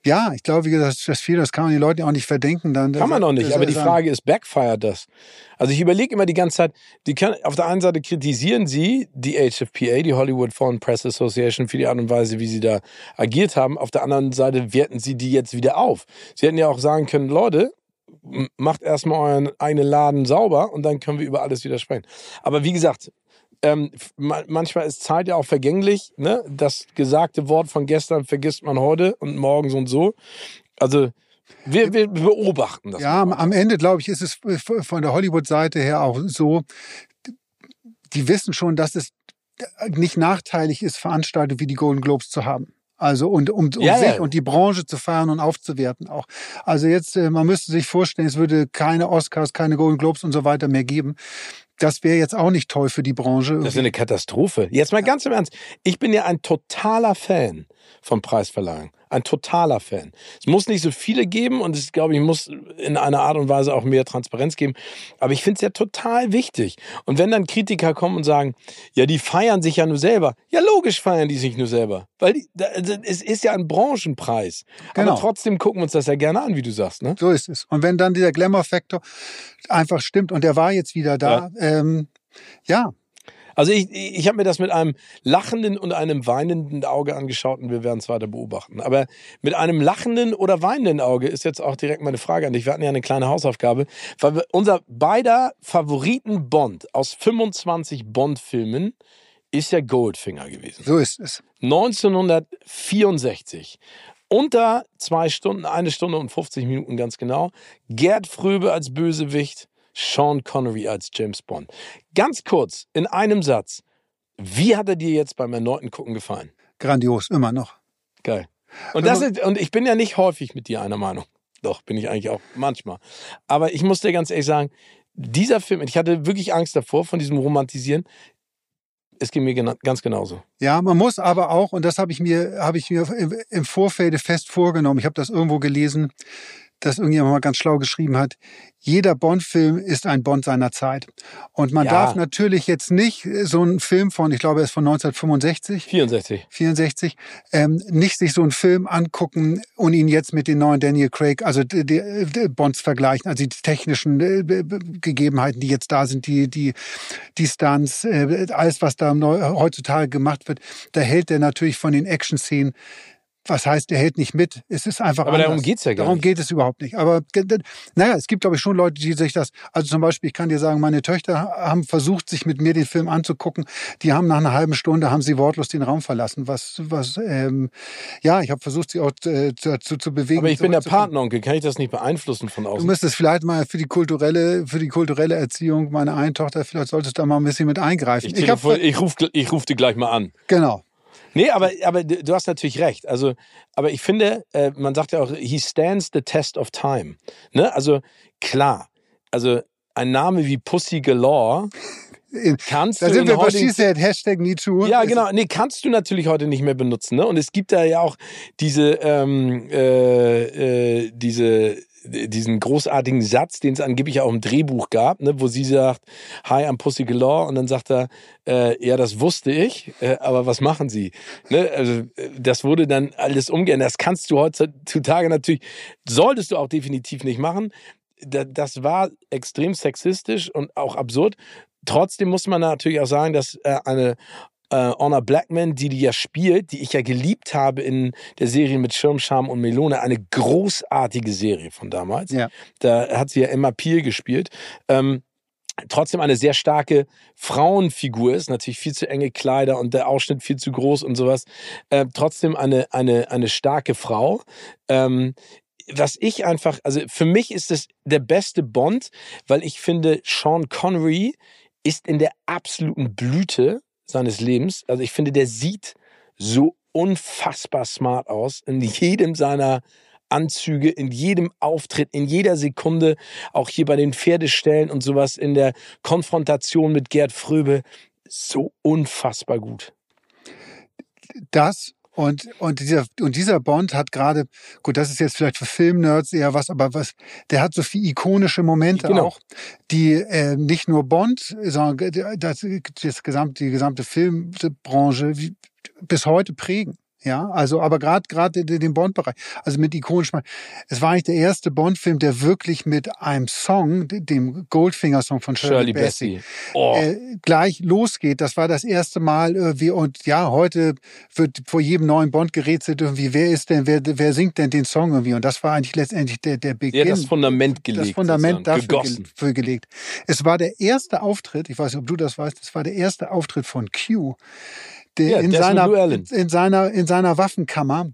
ja, ich glaube, wie gesagt, das viel, das kann man den Leuten auch nicht verdenken. Dann, kann man auch nicht, aber die Frage ist, backfired das? Also ich überlege immer die ganze Zeit, die kann, auf der einen Seite kritisieren sie die HFPA, die Hollywood Foreign Press Association, für die Art und Weise, wie sie da agiert haben. Auf der anderen Seite werten sie die jetzt wieder auf. Sie hätten ja auch sagen können, Leute, macht erstmal euren eigenen Laden sauber und dann können wir über alles wieder sprechen. Aber wie gesagt, ähm, manchmal ist Zeit ja auch vergänglich. Ne? Das gesagte Wort von gestern vergisst man heute und morgen so und so. Also wir, wir beobachten das. Ja, am Ende, glaube ich, ist es von der Hollywood-Seite her auch so, die wissen schon, dass es nicht nachteilig ist, Veranstaltungen wie die Golden Globes zu haben. Also und um, um ja, sich ja. und die Branche zu feiern und aufzuwerten auch. Also jetzt, äh, man müsste sich vorstellen, es würde keine Oscars, keine Golden Globes und so weiter mehr geben das wäre jetzt auch nicht toll für die Branche. Das ist eine Katastrophe. Jetzt mal ganz im Ernst. Ich bin ja ein totaler Fan von Preisverleihung. Ein totaler Fan. Es muss nicht so viele geben und es, glaube ich, muss in einer Art und Weise auch mehr Transparenz geben. Aber ich finde es ja total wichtig. Und wenn dann Kritiker kommen und sagen, ja, die feiern sich ja nur selber. Ja, logisch feiern die sich nur selber. Weil die, es ist ja ein Branchenpreis. Genau. Aber trotzdem gucken wir uns das ja gerne an, wie du sagst. Ne? So ist es. Und wenn dann dieser Glamour-Faktor einfach stimmt und der war jetzt wieder da, ja, ähm, ja also ich, ich habe mir das mit einem lachenden und einem weinenden Auge angeschaut und wir werden es weiter beobachten. Aber mit einem lachenden oder weinenden Auge ist jetzt auch direkt meine Frage an dich. Wir hatten ja eine kleine Hausaufgabe, weil wir, unser beider Favoriten Bond aus 25 Bond-Filmen ist ja Goldfinger gewesen. So ist es. 1964 unter zwei Stunden, eine Stunde und 50 Minuten ganz genau. Gerd Fröbe als Bösewicht, Sean Connery als James Bond. Ganz kurz, in einem Satz. Wie hat er dir jetzt beim erneuten Gucken gefallen? Grandios, immer noch. Geil. Und, das ist, und ich bin ja nicht häufig mit dir einer Meinung. Doch, bin ich eigentlich auch manchmal. Aber ich muss dir ganz ehrlich sagen, dieser Film, ich hatte wirklich Angst davor, von diesem Romantisieren. Es ging mir ganz genauso. Ja, man muss aber auch, und das habe ich mir, habe ich mir im Vorfeld fest vorgenommen. Ich habe das irgendwo gelesen das irgendjemand mal ganz schlau geschrieben hat, jeder Bond-Film ist ein Bond seiner Zeit. Und man ja. darf natürlich jetzt nicht so einen Film von, ich glaube, er ist von 1965. 64. 64, ähm, nicht sich so einen Film angucken und ihn jetzt mit den neuen Daniel Craig, also die, die Bonds vergleichen, also die technischen äh, Gegebenheiten, die jetzt da sind, die, die, die Stunts, äh, alles, was da heutzutage gemacht wird, da hält er natürlich von den Action-Szenen was heißt, er hält nicht mit. Es ist einfach Aber anders. darum geht's ja gar Darum nicht. geht es überhaupt nicht. Aber naja, es gibt, glaube ich, schon Leute, die sich das, also zum Beispiel, ich kann dir sagen, meine Töchter haben versucht, sich mit mir den Film anzugucken. Die haben nach einer halben Stunde, haben sie wortlos den Raum verlassen. Was, was, ähm, ja, ich habe versucht, sie auch äh, dazu zu bewegen. Aber ich bin der Partneronkel, kann ich das nicht beeinflussen von außen? Du müsstest vielleicht mal für die kulturelle, für die kulturelle Erziehung meiner einen Tochter, vielleicht solltest du da mal ein bisschen mit eingreifen. Ich, ich, ich rufe ich ruf die gleich mal an. Genau. Nee, aber, aber du hast natürlich recht. Also, aber ich finde, äh, man sagt ja auch, he stands the test of time. Ne? Also klar, also ein Name wie Pussy Galore. Kannst da du sind wir bei She Hashtag MeToo. Ja, genau. Nee, kannst du natürlich heute nicht mehr benutzen. Ne? Und es gibt da ja auch diese, ähm, äh, äh, diese diesen großartigen Satz, den es angeblich auch im Drehbuch gab, ne, wo sie sagt, Hi, I'm Pussy Galore und dann sagt er, äh, ja, das wusste ich, äh, aber was machen Sie? Ne, also das wurde dann alles umgeändert. Das kannst du heutzutage natürlich, solltest du auch definitiv nicht machen. Das war extrem sexistisch und auch absurd. Trotzdem muss man natürlich auch sagen, dass äh, eine äh, Honor Blackman, die die ja spielt, die ich ja geliebt habe in der Serie mit Schirmscham und Melone, eine großartige Serie von damals. Ja. Da hat sie ja Emma Peel gespielt. Ähm, trotzdem eine sehr starke Frauenfigur ist, natürlich viel zu enge Kleider und der Ausschnitt viel zu groß und sowas. Äh, trotzdem eine, eine, eine starke Frau. Ähm, was ich einfach, also für mich ist es der beste Bond, weil ich finde, Sean Connery ist in der absoluten Blüte seines Lebens. Also ich finde, der sieht so unfassbar smart aus in jedem seiner Anzüge, in jedem Auftritt, in jeder Sekunde, auch hier bei den Pferdestellen und sowas in der Konfrontation mit Gerd Fröbe. So unfassbar gut. Das und, und, dieser, und dieser Bond hat gerade, gut, das ist jetzt vielleicht für Filmnerds eher was, aber was, der hat so viele ikonische Momente genau. auch, die äh, nicht nur Bond, sondern das, das gesamte, die gesamte Filmbranche bis heute prägen. Ja, also aber gerade gerade den Bond-Bereich, also mit ikonischem. Es war eigentlich der erste Bond-Film, der wirklich mit einem Song, dem Goldfinger-Song von Shirley, Shirley Bassey, oh. äh, gleich losgeht. Das war das erste Mal. Äh, wie, und ja, heute wird vor jedem neuen Bond gerätselt irgendwie, wer ist denn, wer, wer singt denn den Song irgendwie? Und das war eigentlich letztendlich der der Beginn. Ja, das Fundament gelegt. Das Fundament dafür gegossen. Ge gelegt. Es war der erste Auftritt. Ich weiß nicht, ob du das weißt. Es war der erste Auftritt von Q ja, in, seiner, in, seiner, in seiner Waffenkammer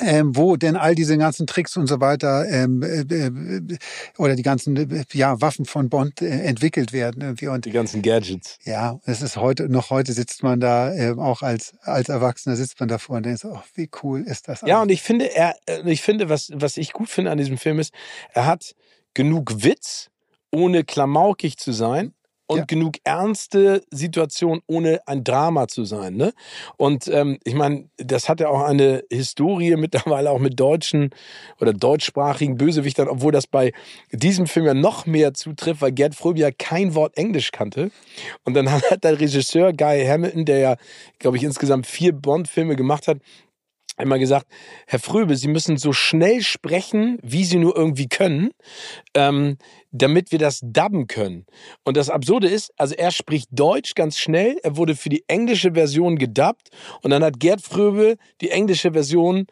ähm, wo denn all diese ganzen Tricks und so weiter ähm, äh, äh oder die ganzen ja, Waffen von Bond äh, entwickelt werden. Irgendwie. Und, die ganzen Gadgets. Ja, es ist heute, noch heute sitzt man da, äh, auch als, als Erwachsener sitzt man davor und denkt, oh, wie cool ist das? Ja, und ich finde, er, äh, ich finde, was, was ich gut finde an diesem Film ist, er hat genug Witz, ohne klamaukig zu sein und ja. genug ernste Situation, ohne ein Drama zu sein. Ne? Und ähm, ich meine, das hat ja auch eine Historie mittlerweile auch mit deutschen oder deutschsprachigen Bösewichtern, obwohl das bei diesem Film ja noch mehr zutrifft, weil Gerd Fröbe ja kein Wort Englisch kannte. Und dann hat der Regisseur Guy Hamilton, der ja, glaube ich, insgesamt vier Bond-Filme gemacht hat, einmal gesagt, Herr Fröbe, Sie müssen so schnell sprechen, wie Sie nur irgendwie können, ähm, damit wir das dubben können. Und das Absurde ist, also er spricht Deutsch ganz schnell, er wurde für die englische Version gedubbt und dann hat Gerd Fröbe die englische Version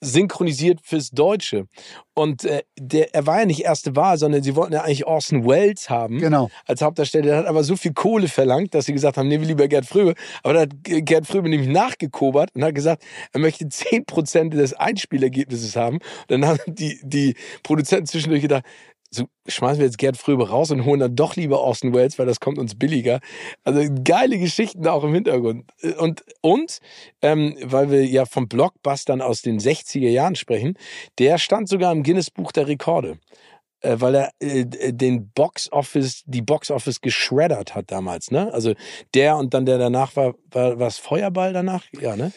synchronisiert fürs Deutsche. Und äh, der, er war ja nicht erste Wahl, sondern sie wollten ja eigentlich Orson Welles haben genau. als Hauptdarsteller. Der hat aber so viel Kohle verlangt, dass sie gesagt haben, nehmen wir lieber Gerd Fröbe. Aber da hat Gerd Fröbe nämlich nachgekobert und hat gesagt, er möchte 10% des Einspielergebnisses haben. Und dann haben die, die Produzenten zwischendurch gedacht, so schmeißen wir jetzt Gerd Fröbe raus und holen dann doch lieber Austin Wells, weil das kommt uns billiger. Also geile Geschichten auch im Hintergrund. Und, und ähm, weil wir ja vom Blockbustern aus den 60er Jahren sprechen, der stand sogar im Guinness Buch der Rekorde. Äh, weil er äh, den Box Office, die Box Office geschreddert hat damals, ne? Also der und dann der danach war, war was Feuerball danach? Ja, ne?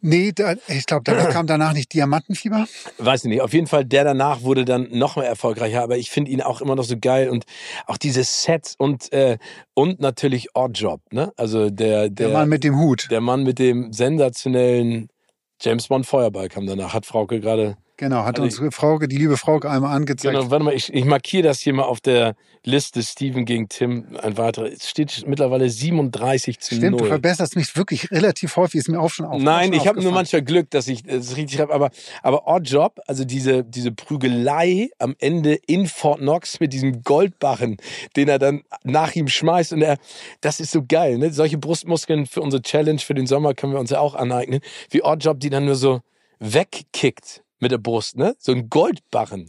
Nee, da, ich glaube, da kam danach nicht Diamantenfieber. Weiß ich nicht. Auf jeden Fall, der danach wurde dann noch mehr erfolgreicher, aber ich finde ihn auch immer noch so geil und auch diese Sets und, äh, und natürlich Oddjob, ne? Also der, der, der Mann mit dem Hut. Der Mann mit dem sensationellen James Bond Feuerball kam danach. Hat Frauke gerade Genau, hat also unsere Frauke, die liebe Frauke einmal angezeigt. Genau, warte mal, ich, ich markiere das hier mal auf der Liste Steven gegen Tim. Ein weiterer. Es steht mittlerweile 37 zu Stimmt, 0. du verbesserst mich wirklich relativ häufig, ist mir auch schon auf. Nein, ich habe nur manchmal Glück, dass ich das richtig habe. Aber, aber Odd Job, also diese, diese Prügelei am Ende in Fort Knox mit diesem Goldbarren, den er dann nach ihm schmeißt. Und er, das ist so geil, ne? Solche Brustmuskeln für unsere Challenge für den Sommer können wir uns ja auch aneignen. Wie Odd Job, die dann nur so wegkickt mit der Brust, ne? So ein Goldbarren.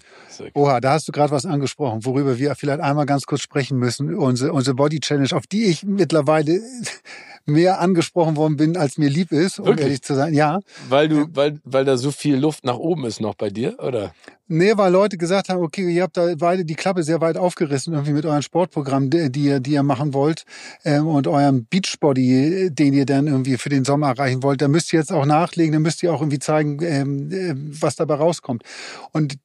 Oha, da hast du gerade was angesprochen, worüber wir vielleicht einmal ganz kurz sprechen müssen. Unsere, unsere Body Challenge, auf die ich mittlerweile mehr angesprochen worden bin, als mir lieb ist, um Wirklich? ehrlich zu sein. Ja. Weil du, weil, weil da so viel Luft nach oben ist noch bei dir, oder? Nee, weil Leute gesagt haben, okay, ihr habt da beide die Klappe sehr weit aufgerissen, irgendwie mit eurem Sportprogramm, die, die ihr, die ihr machen wollt, ähm, und eurem Beachbody, den ihr dann irgendwie für den Sommer erreichen wollt. Da müsst ihr jetzt auch nachlegen, da müsst ihr auch irgendwie zeigen, ähm, äh, was dabei rauskommt. Und äh,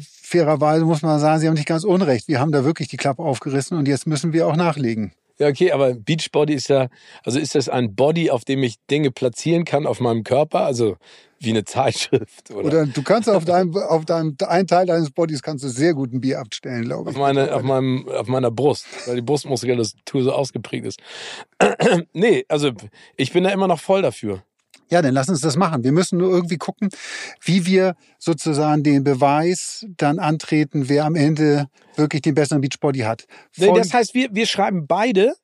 fairerweise muss man sagen, sie haben nicht ganz unrecht. Wir haben da wirklich die Klappe aufgerissen und jetzt müssen wir auch nachlegen. Ja, okay, aber Beachbody ist ja, also ist das ein Body, auf dem ich Dinge platzieren kann auf meinem Körper? Also wie eine Zeitschrift. Oder, oder du kannst auf deinem, auf deinem, einen Teil deines Bodies kannst du sehr gut ein Bier abstellen, glaube ich. Auf, meine, auf, meinem, auf meiner Brust, weil die Brustmuskulatur so ausgeprägt ist. nee, also ich bin da immer noch voll dafür. Ja, dann lass uns das machen. Wir müssen nur irgendwie gucken, wie wir sozusagen den Beweis dann antreten, wer am Ende wirklich den besseren Beachbody hat. Von das heißt, wir, wir schreiben beide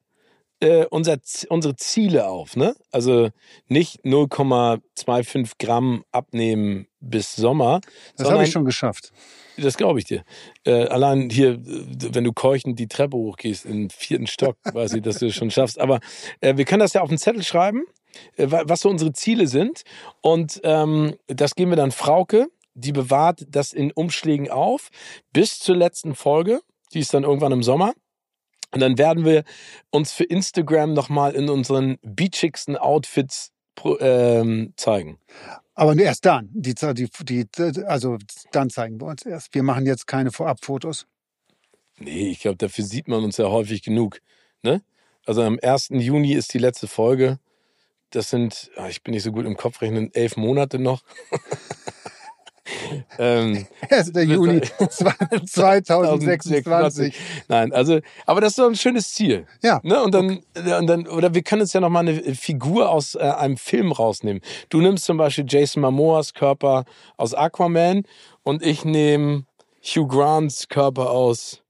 äh, unser, unsere Ziele auf. Ne? Also nicht 0,25 Gramm abnehmen bis Sommer. Das habe ich schon geschafft. Das glaube ich dir. Äh, allein hier, wenn du keuchend die Treppe hochgehst, im vierten Stock, weiß ich, dass du das schon schaffst. Aber äh, wir können das ja auf den Zettel schreiben äh, wa- was so unsere Ziele sind. Und ähm, das geben wir dann Frauke. Die bewahrt das in Umschlägen auf bis zur letzten Folge. Die ist dann irgendwann im Sommer. Und dann werden wir uns für Instagram nochmal in unseren beachigsten Outfits ähm, zeigen. Aber erst dann. Die, die, die, also dann zeigen wir uns erst. Wir machen jetzt keine Vorabfotos. Nee, ich glaube, dafür sieht man uns ja häufig genug. Ne? Also am 1. Juni ist die letzte Folge. Das sind, ah, ich bin nicht so gut im Kopf rechnen, elf Monate noch. ähm, 1. Juni 2026. Nein, also, aber das ist doch ein schönes Ziel. Ja. Ne? Und dann, und dann, oder wir können uns ja noch mal eine Figur aus äh, einem Film rausnehmen. Du nimmst zum Beispiel Jason Momoas Körper aus Aquaman und ich nehme Hugh Grants Körper aus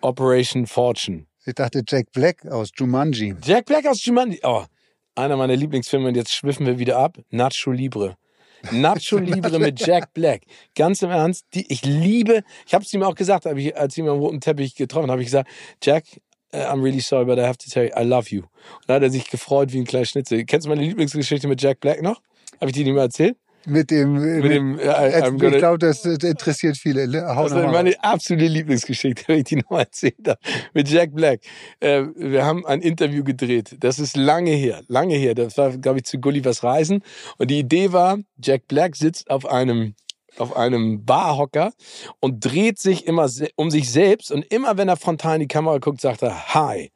Operation Fortune. Ich dachte Jack Black aus Jumanji. Jack Black aus Jumanji. Oh, einer meiner Lieblingsfilme und jetzt schwiffen wir wieder ab. Nacho Libre. Nacho Libre mit Jack Black. Ganz im Ernst, die, ich liebe, ich habe es ihm auch gesagt, ich, als ich ihn am roten Teppich getroffen habe, ich gesagt, Jack, uh, I'm really sorry, but I have to tell you, I love you. Und da hat er sich gefreut wie ein kleiner Schnitzel. Kennst du meine Lieblingsgeschichte mit Jack Black noch? Habe ich die nicht mehr erzählt? Mit dem, Mit dem, äh, ich I'm gonna, glaube, das äh, interessiert viele. Hau das ist meine absolute Lieblingsgeschichte, wenn ich die noch mal erzählt habe. Mit Jack Black. Äh, wir haben ein Interview gedreht. Das ist lange her. Lange her. Das war, glaube ich, zu Gullivers Reisen. Und die Idee war, Jack Black sitzt auf einem auf einem Barhocker und dreht sich immer um sich selbst und immer wenn er frontal in die Kamera guckt, sagt er Hi,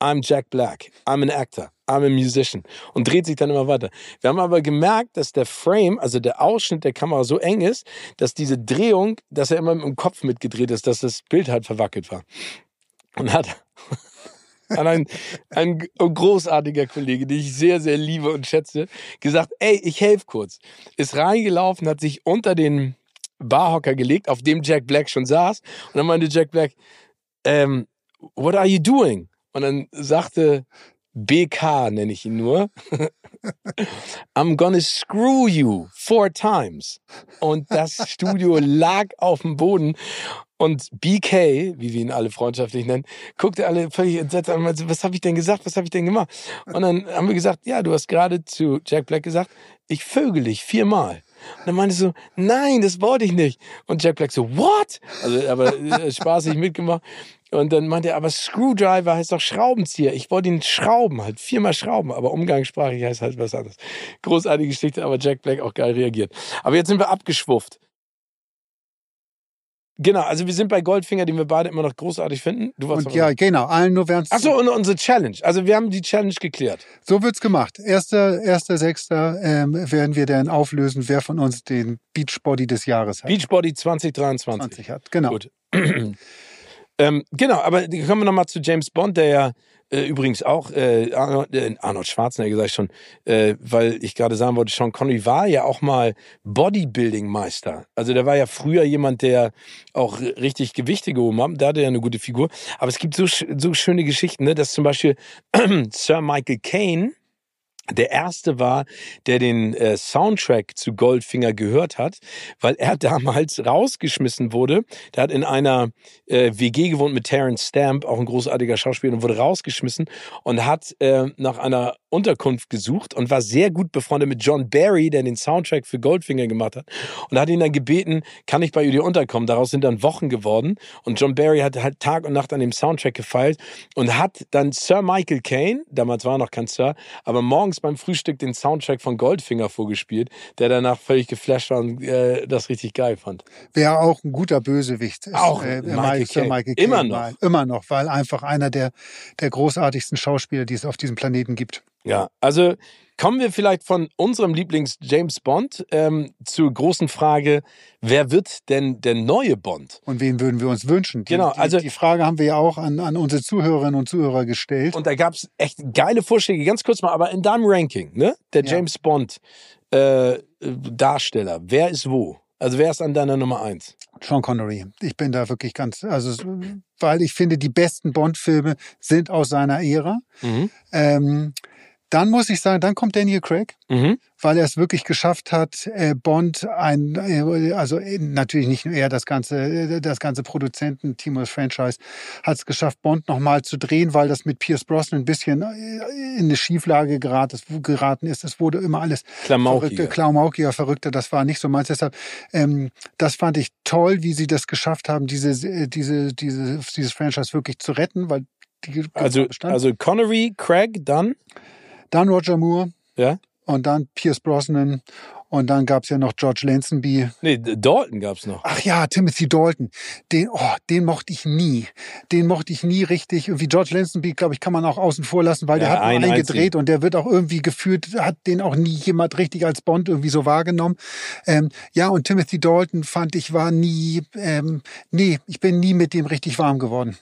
I'm Jack Black, I'm an actor, I'm a musician und dreht sich dann immer weiter. Wir haben aber gemerkt, dass der Frame, also der Ausschnitt der Kamera so eng ist, dass diese Drehung, dass er immer im Kopf mitgedreht ist, dass das Bild halt verwackelt war. Und hat, hat ein, ein großartiger Kollege, den ich sehr, sehr liebe und schätze, gesagt, ey, ich helfe kurz. Ist reingelaufen, hat sich unter den Barhocker gelegt, auf dem Jack Black schon saß. Und dann meinte Jack Black, ähm, what are you doing? Und dann sagte BK, nenne ich ihn nur, I'm gonna screw you four times. Und das Studio lag auf dem Boden. Und BK, wie wir ihn alle freundschaftlich nennen, guckte alle völlig entsetzt an was habe ich denn gesagt, was habe ich denn gemacht? Und dann haben wir gesagt, ja, du hast gerade zu Jack Black gesagt, ich vögel dich viermal. Und dann meinte ich so, nein, das wollte ich nicht. Und Jack Black so, what? Also, aber äh, spaßig mitgemacht. Und dann meinte er, aber Screwdriver heißt doch Schraubenzieher. Ich wollte ihn schrauben, halt viermal schrauben, aber umgangssprachlich heißt halt was anderes. Großartige Geschichte, aber Jack Black auch geil reagiert. Aber jetzt sind wir abgeschwufft. Genau, also wir sind bei Goldfinger, den wir beide immer noch großartig finden. Du warst Und ja, genau, allen nur wärmstens. Achso, und unsere Challenge. Also wir haben die Challenge geklärt. So wird's gemacht. Erster, erster Sechster ähm, werden wir dann auflösen, wer von uns den Beachbody des Jahres hat. Beachbody 2023. 20 hat. Genau. Gut. ähm, genau, aber kommen wir nochmal zu James Bond, der ja äh, übrigens auch äh, Arnold, äh, Arnold Schwarzenegger, sag ich schon, äh, weil ich gerade sagen wollte, Sean Connery war ja auch mal Bodybuilding-Meister. Also der war ja früher jemand, der auch richtig Gewichte gehoben hat. Da hatte er eine gute Figur. Aber es gibt so, so schöne Geschichten, ne? dass zum Beispiel Sir Michael Caine der erste war, der den äh, Soundtrack zu Goldfinger gehört hat, weil er damals rausgeschmissen wurde. Der hat in einer äh, WG gewohnt mit Terence Stamp, auch ein großartiger Schauspieler, und wurde rausgeschmissen und hat äh, nach einer Unterkunft gesucht und war sehr gut befreundet mit John Barry, der den Soundtrack für Goldfinger gemacht hat und hat ihn dann gebeten, kann ich bei dir unterkommen? Daraus sind dann Wochen geworden und John Barry hat halt Tag und Nacht an dem Soundtrack gefeilt und hat dann Sir Michael Caine, damals war er noch kein Sir, aber morgens beim Frühstück den Soundtrack von Goldfinger vorgespielt, der danach völlig geflasht war und äh, das richtig geil fand. Wer auch ein guter Bösewicht ist. Auch äh, Michael Sir Caine. Immer noch. Weil, immer noch, weil einfach einer der, der großartigsten Schauspieler, die es auf diesem Planeten gibt. Ja, also kommen wir vielleicht von unserem Lieblings-James Bond ähm, zur großen Frage, wer wird denn der neue Bond? Und wen würden wir uns wünschen? Die, Genau, die, also- die Frage haben wir ja auch an, an unsere Zuhörerinnen und Zuhörer gestellt. Und da gab's echt geile Vorschläge, ganz kurz mal, aber in deinem Ranking, ne? Der Ja. James Bond äh, Darsteller, wer ist wo? Also wer ist an deiner Nummer eins? Sean Connery. Ich bin da wirklich ganz, also weil ich finde, die besten Bond-Filme sind aus seiner Ära. Mhm. Ähm, Dann muss ich sagen, dann kommt Daniel Craig, Mhm. weil er es wirklich geschafft hat, äh, Bond ein, äh, also äh, natürlich nicht nur er, das ganze, das ganze Produzententeam das Franchise hat es geschafft, Bond nochmal zu drehen, weil das mit Pierce Brosnan ein bisschen in eine Schieflage geraten, ist. Es wurde immer alles verrückter, Klamaukiger, verrückter. Das war nicht so meins. Deshalb, ähm, das fand ich toll, wie sie das geschafft haben, diese, diese, diese, dieses Franchise wirklich zu retten, weil die Also, also Connery, Craig, dann, dann Roger Moore ja? und dann Pierce Brosnan und dann gab's ja noch George Lazenby. Nee, Dalton gab's noch. Ach ja, Timothy Dalton. Den, oh, den mochte ich nie. Den mochte ich nie richtig. Irgendwie George Lazenby, glaube ich, kann man auch außen vor lassen, weil der Ja, hat nur einen gedreht und der wird auch irgendwie geführt, hat den auch nie jemand richtig als Bond irgendwie so wahrgenommen. Ähm, ja, und Timothy Dalton fand ich war nie, ähm, nee, ich bin nie mit dem richtig warm geworden.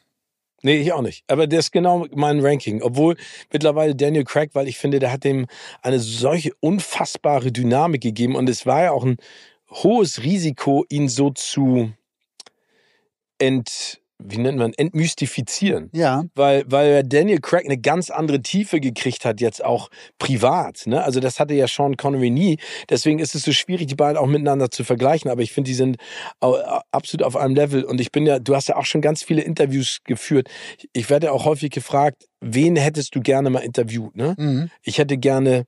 Nee, ich auch nicht. Aber das ist genau mein Ranking. Obwohl mittlerweile Daniel Craig, weil ich finde, der hat dem eine solche unfassbare Dynamik gegeben und es war ja auch ein hohes Risiko, ihn so zu ent, wie nennt man, entmystifizieren. Ja, Weil, weil Daniel Craig eine ganz andere Tiefe gekriegt hat, jetzt auch privat. Ne? Also das hatte ja Sean Connery nie. Deswegen ist es so schwierig, die beiden auch miteinander zu vergleichen. Aber ich finde, die sind absolut auf einem Level. Und ich bin ja, du hast ja auch schon ganz viele Interviews geführt. Ich werde ja auch häufig gefragt, wen hättest du gerne mal interviewt? Ne? mhm. Ich hätte gerne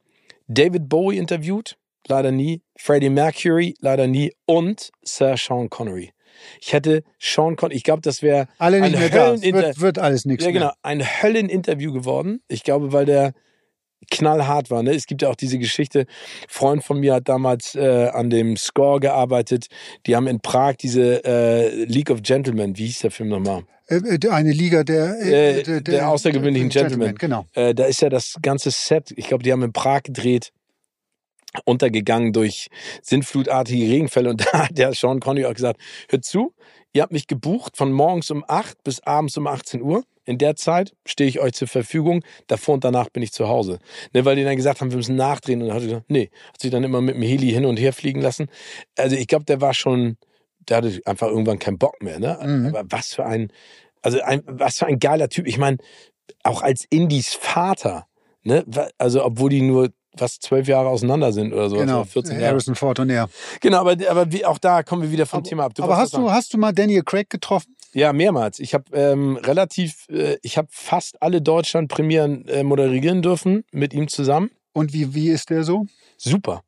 David Bowie interviewt, leider nie. Freddie Mercury, leider nie. Und Sir Sean Connery. Ich hätte Sean Connery, ich glaube, das wäre alle nicht ein mehr da. Wird, wird alles nichts ja, mehr. genau. Ein Hölleninterview geworden. Ich glaube, weil der knallhart war. Ne? Es gibt ja auch diese Geschichte, Freund von mir hat damals äh, an dem Score gearbeitet. Die haben in Prag diese äh, League of Gentlemen, wie hieß der Film nochmal? Äh, äh, Eine Liga der, Äh, der außergewöhnlichen Gentlemen. Genau. Äh, da ist ja das ganze Set, ich glaube, die haben in Prag gedreht, untergegangen durch sinnflutartige Regenfälle. Und da hat der Sean Connery auch gesagt, hört zu, ihr habt mich gebucht von morgens um 8 bis abends um 18 Uhr. In der Zeit stehe ich euch zur Verfügung. Davor und danach bin ich zu Hause. Ne, weil die dann gesagt haben, wir müssen nachdrehen. Und dann hat er gesagt, nee, hat sich dann immer mit dem Heli hin und her fliegen lassen. Also ich glaube, der war schon, der hatte einfach irgendwann keinen Bock mehr. Ne? Mhm. Aber was für ein, also ein, was für ein geiler Typ. Ich meine, auch als Indies Vater, ne? Also obwohl die nur was zwölf Jahre auseinander sind oder so, Genau, oder 14 Jahre. Harrison Ford und er. Genau, aber, aber wie, auch da kommen wir wieder vom Aber- Thema ab. Du Aber hast du, hast du mal Daniel Craig getroffen? Ja, mehrmals. Ich habe ähm, relativ, äh, ich habe fast alle Deutschland-Premieren äh, moderieren dürfen mit ihm zusammen. Und wie, wie ist der so? Super.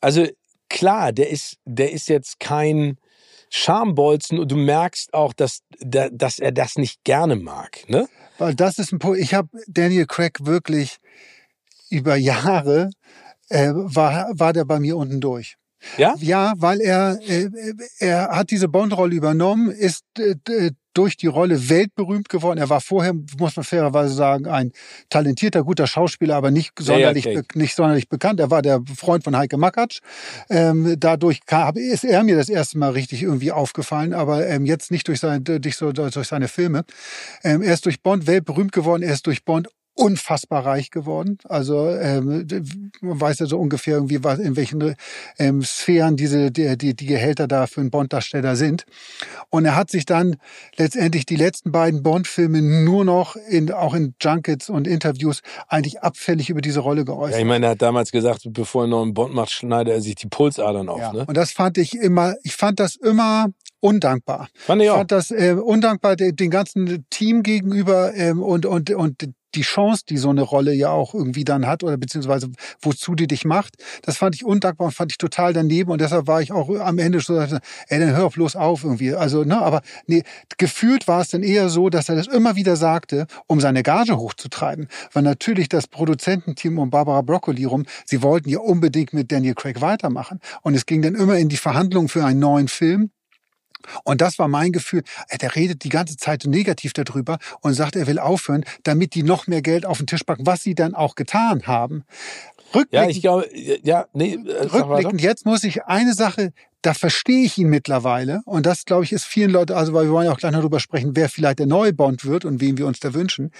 Also klar, der ist, der ist jetzt kein Schambolzen und du merkst auch, dass, da- dass er das nicht gerne mag. Ne? Weil das ist ein Punkt. Ich habe Daniel Craig wirklich über Jahre äh, war, war der bei mir unten durch. Ja? Ja, weil er, äh, er hat diese Bond-Rolle übernommen, ist äh, durch die Rolle weltberühmt geworden. Er war vorher, muss man fairerweise sagen, ein talentierter, guter Schauspieler, aber nicht sonderlich, okay. nicht sonderlich bekannt. Er war der Freund von Heike Makatsch. Ähm, dadurch kam, ist er mir das erste Mal richtig irgendwie aufgefallen, aber ähm, jetzt nicht durch, sein, durch, so, durch seine Filme. Ähm, er ist durch Bond weltberühmt geworden, er ist durch Bond unfassbar reich geworden. Also ähm, man weiß ja so ungefähr irgendwie, was, in welchen ähm, Sphären diese die, die, die Gehälter da für einen Bond-Darsteller sind. Und er hat sich dann letztendlich die letzten beiden Bond-Filme nur noch in auch in Junkets und Interviews eigentlich abfällig über diese Rolle Ja, geäußert. ich meine, er hat damals gesagt, bevor er einen neuen Bond macht, schneidet er sich die Pulsadern auf. Ja. Ne? Und das fand ich immer, ich fand das immer undankbar. Fand ich auch. fand das äh, undankbar de, den ganzen Team gegenüber ähm, und, und, und die Chance, die so eine Rolle ja auch irgendwie dann hat oder beziehungsweise wozu die dich macht, das fand ich undankbar und fand ich total daneben und deshalb war ich auch am Ende so, ey, dann hör bloß auf irgendwie. Also, ne, aber nee, gefühlt war es dann eher so, dass er das immer wieder sagte, um seine Gage hochzutreiben, weil natürlich das Produzententeam um Barbara Broccoli rum, sie wollten ja unbedingt mit Daniel Craig weitermachen und es ging dann immer in die Verhandlungen für einen neuen Film und das war mein Gefühl. Ey, Der redet die ganze Zeit negativ darüber und sagt, er will aufhören, damit die noch mehr Geld auf den Tisch packen, was sie dann auch getan haben. Ja, Rückblickend, ich glaube, ja, nee, äh, rückblickend jetzt muss ich eine Sache, da verstehe ich ihn mittlerweile. Und das, glaube ich, ist vielen Leuten, also weil wir wollen ja auch gleich noch darüber sprechen, wer vielleicht der neue Bond wird und wen wir uns da wünschen.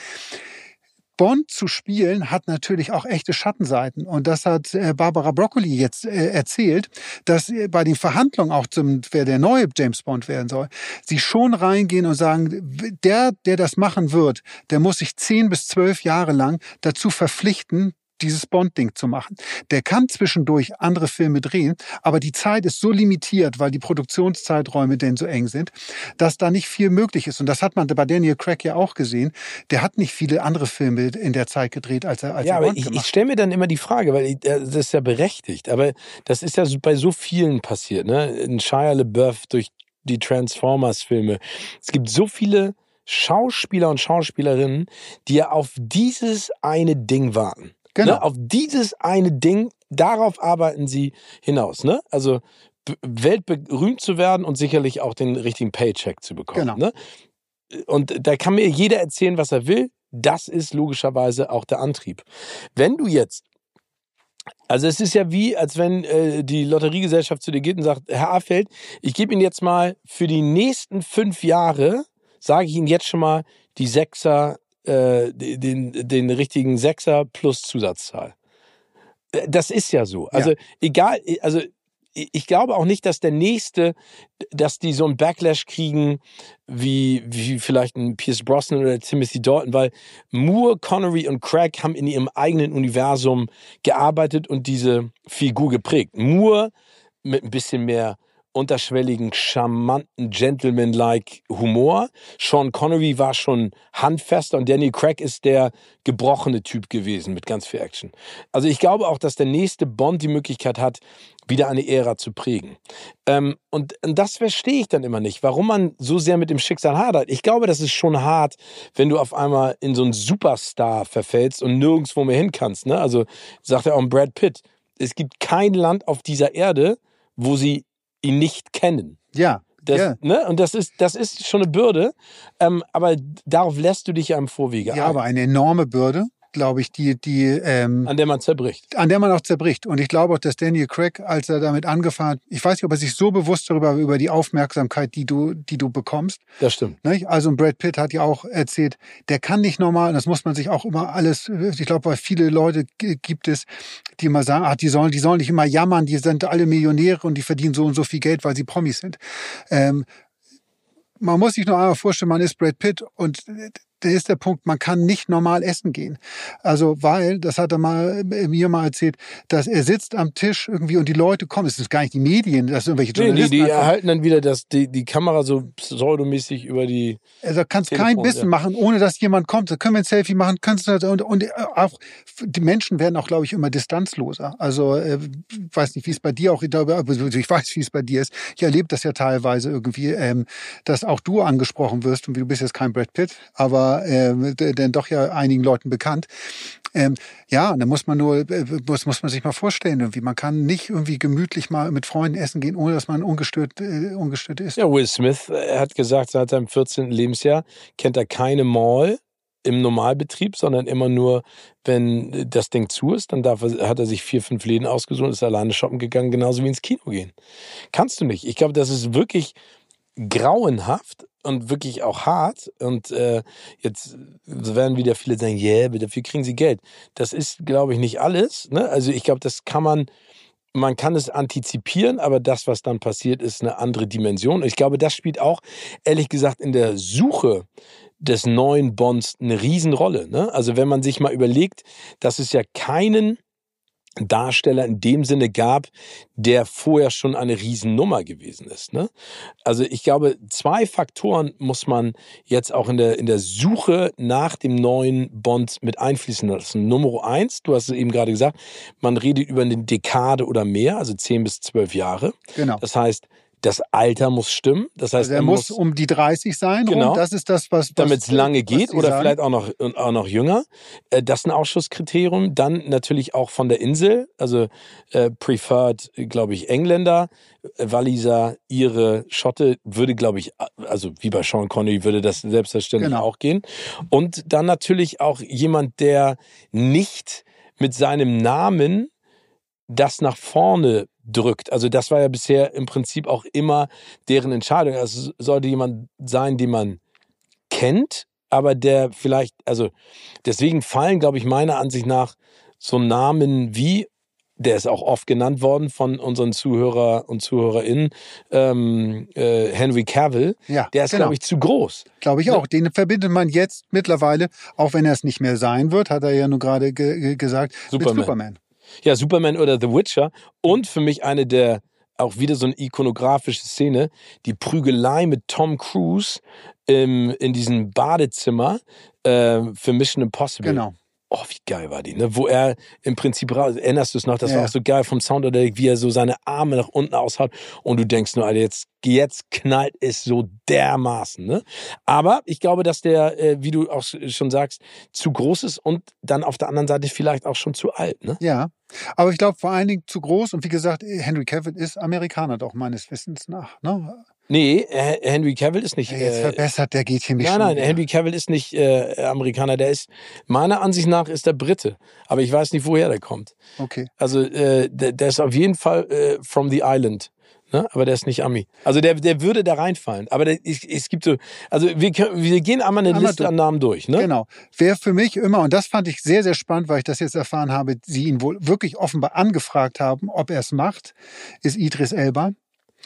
Bond zu spielen hat natürlich auch echte Schattenseiten. Und das hat äh, Barbara Broccoli jetzt äh, erzählt, dass äh, bei den Verhandlungen auch zum, wer der neue James Bond werden soll, sie schon reingehen und sagen, der, der das machen wird, der muss sich zehn bis zwölf Jahre lang dazu verpflichten, dieses Bond-Ding zu machen. Der kann zwischendurch andere Filme drehen, aber die Zeit ist so limitiert, weil die Produktionszeiträume denn so eng sind, dass da nicht viel möglich ist. Und das hat man bei Daniel Craig ja auch gesehen. Der hat nicht viele andere Filme in der Zeit gedreht, als er als Ja, er aber Bond ich, ich stelle mir dann immer die Frage, weil ich, äh, das ist ja berechtigt, aber das ist ja so- bei so vielen passiert, ne? In Shia LaBeouf durch die Transformers-Filme. Es gibt so viele Schauspieler und Schauspielerinnen, die ja auf dieses eine Ding warten. Genau. Ne? Auf dieses eine Ding, darauf arbeiten sie hinaus. Ne? Also weltberühmt zu werden und sicherlich auch den richtigen Paycheck zu bekommen. Genau. Ne? Und da kann mir jeder erzählen, was er will. Das ist logischerweise auch der Antrieb. Wenn du jetzt also es ist ja wie, als wenn äh, die Lotteriegesellschaft zu dir geht und sagt, Herr Affeld, ich gebe Ihnen jetzt mal für die nächsten fünf Jahre, sage ich Ihnen jetzt schon mal die Sechser, äh, den, den richtigen Sechser plus Zusatzzahl. Äh, Das ist ja so. Also egal, also ich ich glaube auch nicht, dass der nächste, dass die so einen Backlash kriegen wie, wie vielleicht ein Pierce Brosnan oder Timothy Dalton, weil Moore, Connery und Craig haben in ihrem eigenen Universum gearbeitet und diese Figur geprägt. Moore mit ein bisschen mehr unterschwelligen, charmanten, gentleman-like Humor. Sean Connery war schon handfester und Danny Craig ist der gebrochene Typ gewesen mit ganz viel Action. Also ich glaube auch, dass der nächste Bond die Möglichkeit hat, wieder eine Ära zu prägen. Ähm, und, und das verstehe ich dann immer nicht, warum man so sehr mit dem Schicksal hadert. Ich glaube, das ist schon hart, wenn du auf einmal in so einen Superstar verfällst und nirgendwo mehr hin kannst. Ne? Also sagt er auch Brad Pitt. Es gibt kein Land auf dieser Erde, wo sie ihn nicht kennen. Ja, Das, ja. ne? Und das ist, das ist schon eine Bürde, ähm, aber darauf lässt du dich ja im Vorwege ja, ein, aber eine enorme Bürde, glaube ich, die, die, ähm, an der man zerbricht. an der man auch zerbricht. Und ich glaube auch, dass Daniel Craig, als er damit angefangen hat, ich weiß nicht, ob er sich so bewusst darüber, über die Aufmerksamkeit, die du, die du bekommst. Das stimmt. Nicht? Also Brad Pitt hat ja auch erzählt, der kann nicht normal, das muss man sich auch immer alles, ich glaube, weil viele Leute gibt es, die immer sagen, ach, die sollen, die sollen nicht immer jammern, die sind alle Millionäre und die verdienen so und so viel Geld, weil sie Promis sind. Ähm, man muss sich nur einmal vorstellen, man ist Brad Pitt und da ist der Punkt, man kann nicht normal essen gehen. Also, weil, das hat er mal, äh, mir mal erzählt, dass er sitzt am Tisch irgendwie und die Leute kommen, es sind gar nicht die Medien, das sind irgendwelche Nee, die, Journalisten. die erhalten dann wieder das, die, die Kamera so pseudomäßig über die. Also kannst kein Telefon, Bissen ja. machen, ohne dass jemand kommt. Da können wir ein Selfie machen, kannst du und, und äh, auch die Menschen werden auch, glaube ich, immer distanzloser. Also äh, ich weiß nicht, wie es bei dir auch, ich weiß, wie es bei dir ist. Ich erlebe das ja teilweise irgendwie, ähm, dass auch du angesprochen wirst und du bist jetzt kein Brad Pitt, aber ähm, d- denn doch ja einigen Leuten bekannt. Ähm, ja, und da muss man nur, äh, muss, muss man sich mal vorstellen, irgendwie. Man kann nicht irgendwie gemütlich mal mit Freunden essen gehen, ohne dass man ungestört, äh, ungestört ist. Ja, Will Smith äh, hat gesagt, seit seinem 14. Lebensjahr kennt er keine Mall im Normalbetrieb, sondern immer nur, wenn das Ding zu ist, dann darf er, hat er sich vier, fünf Läden ausgesucht, ist alleine shoppen gegangen, genauso wie ins Kino gehen. Kannst du nicht. Ich glaube, das ist wirklich grauenhaft und wirklich auch hart. Und äh, jetzt werden wieder viele sagen, yeah, dafür kriegen sie Geld. Das ist, glaube ich, nicht alles. Ne? Also ich glaube, das kann man, man kann es antizipieren, aber das, was dann passiert, ist eine andere Dimension. Ich glaube, das spielt auch, ehrlich gesagt, in der Suche des neuen Bonds eine Riesenrolle. Ne? Also wenn man sich mal überlegt, dass es ja keinen Darsteller in dem Sinne gab, der vorher schon eine Riesennummer gewesen ist. Ne? Also ich glaube, zwei Faktoren muss man jetzt auch in der, in der Suche nach dem neuen Bond mit einfließen lassen. Nummer eins, du hast es eben gerade gesagt, man redet über eine Dekade oder mehr, also zehn bis zwölf Jahre. Genau. Das heißt, das Alter muss stimmen. Das heißt, Also er muss um die 30 sein. Genau. Und das ist das, was. was damit es lange geht oder sagen. vielleicht auch noch, auch noch jünger. Äh, Das ist ein Ausschusskriterium. Dann natürlich auch von der Insel, also äh, preferred, glaube ich, Engländer, äh, Walliser, Ihre, Schotte würde, glaube ich, also wie bei Sean Connery würde das selbstverständlich Genau. auch gehen. Und dann natürlich auch jemand, der nicht mit seinem Namen das nach vorne drückt. Also das war ja bisher im Prinzip auch immer deren Entscheidung. Also es sollte jemand sein, den man kennt, aber der vielleicht, also deswegen fallen, glaube ich, meiner Ansicht nach so Namen wie der ist auch oft genannt worden von unseren Zuhörer und ZuhörerInnen, ähm, äh, Henry Cavill. Ja, Der ist, genau. glaube ich, zu groß. Glaube ich auch. Den verbindet man jetzt mittlerweile, auch wenn er es nicht mehr sein wird, hat er ja nur gerade ge ge gesagt, Superman. mit Superman. Ja, Superman oder The Witcher. Und für mich eine der, auch wieder so eine ikonografische Szene, die Prügelei mit Tom Cruise im, in diesem Badezimmer äh, für Mission Impossible. Genau. Oh, wie geil war die, ne? Wo er im Prinzip raus, erinnerst du es noch, das Ja. war auch so geil vom Sound, oder wie er so seine Arme nach unten aushaut und du denkst nur, Alter, jetzt, jetzt knallt es so dermaßen, ne? Aber ich glaube, dass der, äh, wie du auch schon sagst, zu groß ist und dann auf der anderen Seite vielleicht auch schon zu alt, ne? Ja. Aber ich glaube vor allen Dingen zu groß und wie gesagt, Henry Cavill ist Amerikaner doch meines Wissens nach. Ne? Nee, Henry Cavill ist nicht. Jetzt Äh, verbessert der geht hier mich nein, nein, wieder. Henry Cavill ist nicht äh, Amerikaner. Der ist, meiner Ansicht nach, ist der Brite. Aber ich weiß nicht, woher der kommt. Okay. Also, äh, der, der ist auf jeden Fall äh, from the island. Ne? Aber der ist nicht Ami. Also der, der würde da reinfallen. Aber der, es, es gibt so, also wir, können, wir gehen einmal eine Einmal Liste durch. an Namen durch. Ne? Genau. Wer für mich immer, und das fand ich sehr, sehr spannend, weil ich das jetzt erfahren habe, sie ihn wohl wirklich offenbar angefragt haben, ob er es macht, ist Idris Elba.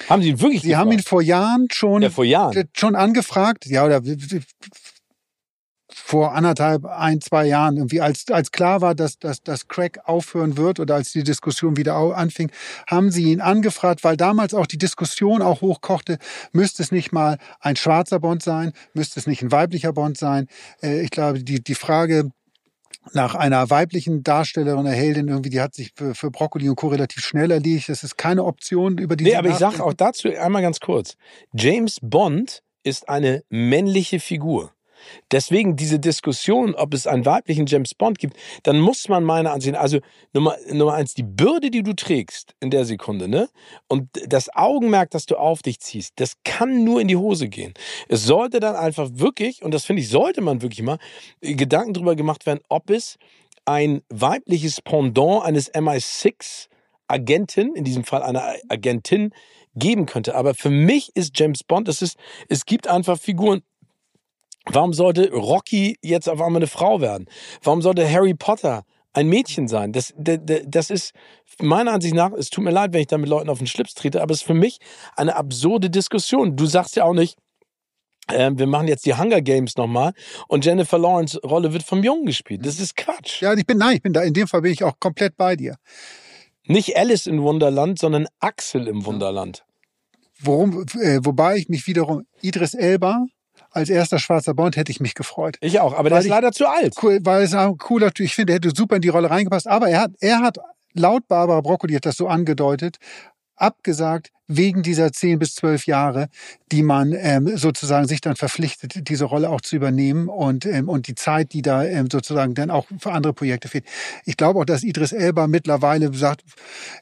Haben Sie ihn wirklich Sie haben ihn vor Jahren schon, Ja, vor Jahren. schon angefragt, ja, oder vor anderthalb, ein, zwei Jahren, irgendwie, als, als klar war, dass, dass, dass Crack aufhören wird oder als die Diskussion wieder anfing, haben sie ihn angefragt, weil damals auch die Diskussion auch hochkochte, müsste es nicht mal ein schwarzer Bond sein, müsste es nicht ein weiblicher Bond sein. Äh, ich glaube, die, die Frage, nach einer weiblichen Darstellerin, einer Heldin irgendwie, die hat sich für, für Broccoli und Co. relativ schnell erledigt. Das ist keine Option, über die Nee, aber ich sage auch dazu einmal ganz kurz. James Bond ist eine männliche Figur. Deswegen diese Diskussion, ob es einen weiblichen James Bond gibt, dann muss man meiner Ansicht nach, also Nummer, Nummer eins, die Bürde, die du trägst in der Sekunde, ne? Und das Augenmerk, das du auf dich ziehst, das kann nur in die Hose gehen. Es sollte dann einfach wirklich, und das finde ich, sollte man wirklich mal, äh, Gedanken darüber gemacht werden, ob es ein weibliches Pendant eines MI6 Agentin, in diesem Fall einer Agentin, geben könnte. Aber für mich ist James Bond, es ist, es gibt einfach Figuren. Warum sollte Rocky jetzt auf einmal eine Frau werden? Warum sollte Harry Potter ein Mädchen sein? Das, das, das ist meiner Ansicht nach, es tut mir leid, wenn ich da mit Leuten auf den Schlips trete, aber es ist für mich eine absurde Diskussion. Du sagst ja auch nicht, äh, wir machen jetzt die Hunger Games nochmal und Jennifer Lawrence Rolle wird vom Jungen gespielt. Das ist Quatsch. Ja, ich bin, nein, ich bin da, in dem Fall bin ich auch komplett bei dir. Nicht Alice in Wunderland, sondern Axel im Wunderland. Worum, äh, wobei ich mich wiederum, Idris Elba als erster schwarzer Bond hätte ich mich gefreut. Ich auch, aber der Weil ist ich- leider zu alt. Cool, weil es ein cooler Typ, ich finde, er hätte super in die Rolle reingepasst, aber er hat, er hat, laut Barbara Broccoli hat das so angedeutet, abgesagt wegen dieser 10 bis 12 Jahre, die man ähm, sozusagen sich dann verpflichtet, diese Rolle auch zu übernehmen und, ähm, und die Zeit, die da ähm, sozusagen dann auch für andere Projekte fehlt. Ich glaube auch, dass Idris Elba mittlerweile sagt,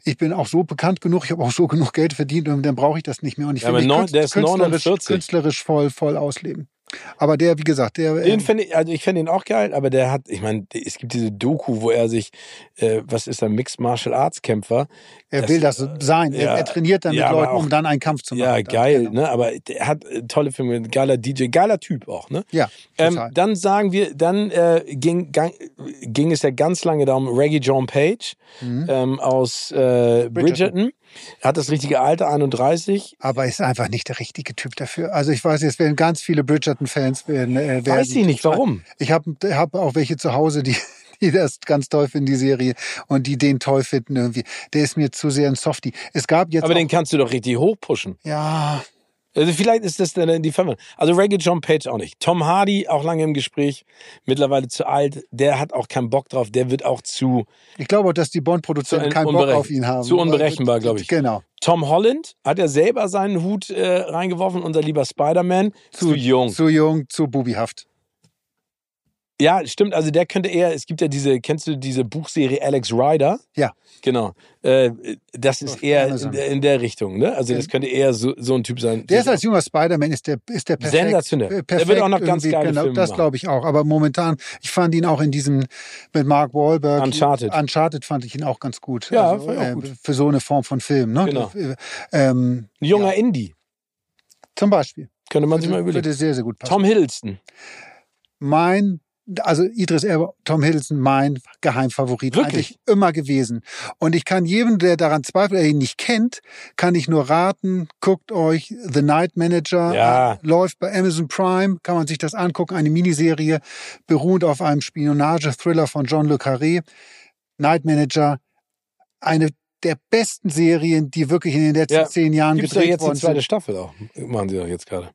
ich bin auch so bekannt genug, ich habe auch so genug Geld verdient und dann brauche ich das nicht mehr. Und ich Ja, will mich ist künstlerisch, 49. künstlerisch voll, voll ausleben. Aber der, wie gesagt, der Den ähm, fände ich, also ich fände ihn auch geil, aber der hat, ich meine, es gibt diese Doku, wo er sich, äh, was ist er, Mixed Martial Arts Kämpfer. Er Das, will das sein. ja, er, er trainiert dann ja, mit Leuten, auch- um dann einen Kampf zu machen. Ja, geil, genau. ne? Aber der hat äh, tolle Filme, geiler DJ, geiler Typ auch, ne? Ja, Ähm, dann sagen wir, dann äh, ging, gang, ging es ja ganz lange darum, Reggie John Page Mhm. ähm, aus äh, Bridgerton. Hat das richtige Alter, 31. Aber ist einfach nicht der richtige Typ dafür. Also ich weiß, jetzt werden ganz viele Bridgerton-Fans werden. Äh, werden Weiß ich nicht, warum. Ich habe hab auch welche zu Hause, die, die das ganz toll finden, die Serie, und die den toll finden irgendwie. Der ist mir zu sehr ein Softie. Es gab jetzt Aber den kannst du doch richtig hochpushen. ja, Also vielleicht ist das dann die Firma. Also Reggae John Page auch nicht. Tom Hardy auch lange im Gespräch, mittlerweile zu alt. Der hat auch keinen Bock drauf. Der wird auch zu ich glaube auch, dass die Bond-Produzenten Zu keinen Bock auf ihn haben. zu unberechenbar, glaube ich. Genau. Tom Holland hat er selber seinen Hut äh, reingeworfen. Unser lieber Spider-Man zu, jung. Zu jung, zu bubihaft. Ja, stimmt. Also der könnte eher. Es gibt ja diese. Kennst du diese Buchserie Alex Rider? Ja. Genau. Äh, das ist Auf eher in der, in der Richtung. Ne? Also das könnte eher so, so ein Typ sein. Der ist als junger Spider-Man ist der ist der perfekt. Sensationell. äh, Der Perfekt wird auch noch ganz geile genau, Filme Das glaube ich auch. Aber momentan, ich fand ihn auch in diesem mit Mark Wahlberg. Uncharted. Uncharted fand ich ihn auch ganz gut. Ja, also, äh, gut. Für so eine Form von Film. Ne? Genau. Äh, Ähm, Ein junger Indie. zum Beispiel. Könnte man sich mal überlegen. würde sehr sehr gut passen. Tom Hiddleston. Mein also Idris Elba, Tom Hiddleston, mein Geheimfavorit Wirklich? eigentlich immer gewesen. Und ich kann jedem, der daran zweifelt, der ihn nicht kennt, kann ich nur raten, guckt euch The Night Manager, Ja. läuft bei Amazon Prime, kann man sich das angucken, eine Miniserie, beruhend auf einem Spionage-Thriller von John Le Carré. Night Manager, eine der besten Serien, die wirklich in den letzten Ja. zehn Jahren Gibt es doch gedreht jetzt die worden zweite sind. Staffel auch. Machen sie doch jetzt gerade.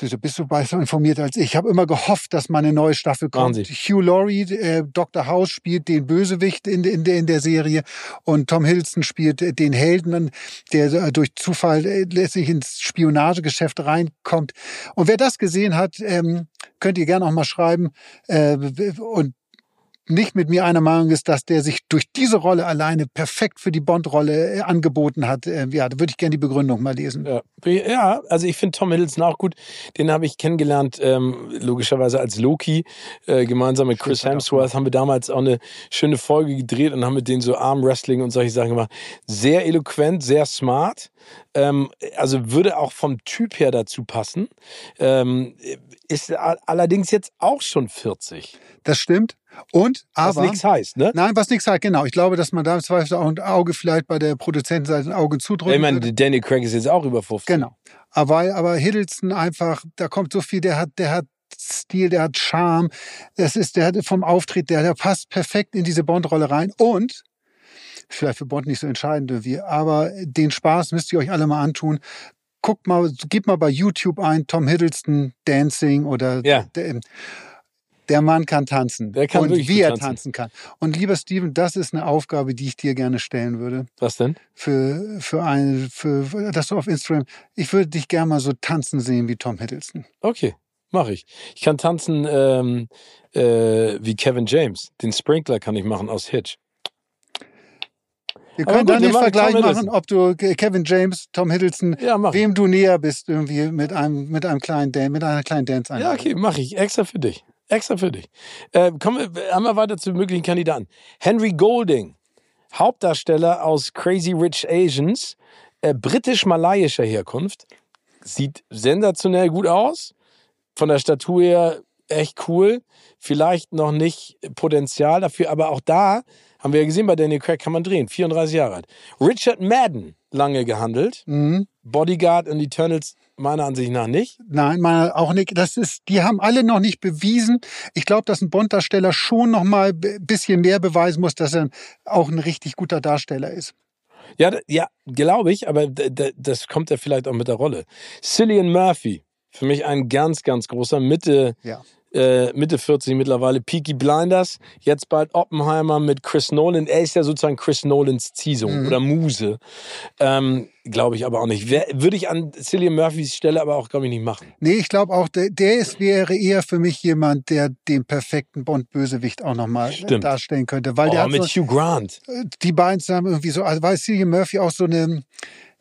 Du bist du besser informiert als ich. Ich habe immer gehofft, dass mal eine neue Staffel kommt. Machen Hugh Laurie, äh, Dr. House spielt den Bösewicht in, in, der, in der Serie und Tom Hiddleston spielt äh, den Helden, der äh, durch Zufall äh, letztlich ins Spionagegeschäft reinkommt. Und wer das gesehen hat, ähm, könnt ihr gerne auch mal schreiben äh, und nicht mit mir einer Meinung ist, dass der sich durch diese Rolle alleine perfekt für die Bond-Rolle äh, angeboten hat. Äh, ja, da würde ich gerne die Begründung mal lesen. Ja, ja also ich finde Tom Hiddleston auch gut. Den habe ich kennengelernt, ähm, logischerweise als Loki. Äh, gemeinsam mit Chris Hemsworth haben wir damals auch eine schöne Folge gedreht und haben mit denen so Arm-Wrestling und solche Sachen gemacht. Sehr eloquent, sehr smart. Ähm, also würde auch vom Typ her dazu passen. Ähm, ist allerdings jetzt auch schon 40. Das stimmt. Und, Was aber. nichts heißt, ne? Nein, was nichts sagt, genau. Ich glaube, dass man da im Zweifel auch ein Auge vielleicht bei der Produzentenseite ein Auge zudrücken Ich meine. Danny Craig ist jetzt auch über 50. Genau. Aber, weil- aber Hiddleston einfach, da kommt so viel, der hat, der hat Stil, der hat Charme. Das ist, der hat vom Auftritt, der, der passt perfekt in diese Bond-Rolle rein. Und, vielleicht für Bond nicht so entscheidend wie, aber den Spaß müsst ihr euch alle mal antun. Guckt mal, gebt mal bei YouTube ein, Tom Hiddleston Dancing oder Ja. Der, Mann kann tanzen. Der kann und wie er tanzen. tanzen kann. Und lieber Steven, das ist eine Aufgabe, die ich dir gerne stellen würde. Was denn? Für, für eine, für, für, dass du auf Instagram, ich würde dich gerne mal so tanzen sehen wie Tom Hiddleston. Okay, mache ich. Ich kann tanzen ähm, äh, wie Kevin James. Den Sprinkler kann ich machen aus Hitch. Wir können dann den Vergleich machen, ob du Ke- Kevin James, Tom Hiddleston, Ja, wem du näher bist irgendwie mit einem, mit einem kleinen Dan mit einer kleinen Dance Ja, okay, mache ich. Extra für dich. Extra für dich. Äh, kommen wir wir weiter zu möglichen Kandidaten. Henry Golding, Hauptdarsteller aus Crazy Rich Asians, äh, britisch-malaiischer Herkunft. Sieht sensationell gut aus. Von der Statur her echt cool. Vielleicht noch nicht Potenzial dafür, aber auch da haben wir ja gesehen, bei Daniel Craig kann man drehen. 34 Jahre alt. Richard Madden, lange gehandelt. Mhm. Bodyguard und Eternals meiner Ansicht nach nicht. Nein, meine auch nicht. Das ist, die haben alle noch nicht bewiesen. Ich glaube, dass ein Bond-Darsteller schon noch mal ein bisschen mehr beweisen muss, dass er auch ein richtig guter Darsteller ist. Ja, ja, glaube ich, aber das kommt ja vielleicht auch mit der Rolle. Cillian Murphy, für mich ein ganz, ganz großer Mitte, Ja. äh, Mitte 40 mittlerweile. Peaky Blinders, jetzt bald Oppenheimer mit Chris Nolan. Er ist ja sozusagen Chris Nolans Ziehsohn Mhm. oder Muse. Ähm, glaube ich aber auch nicht. Würde ich an Cillian Murphys Stelle aber auch, glaube ich, nicht machen. Nee, ich glaube auch, der, der ist, wäre eher für mich jemand, der den perfekten Bond-Bösewicht auch nochmal Stimmt. darstellen könnte. Weil der Oh, hat mit so, Hugh Grant. die beiden zusammen irgendwie so, also weil Cillian Murphy auch so eine,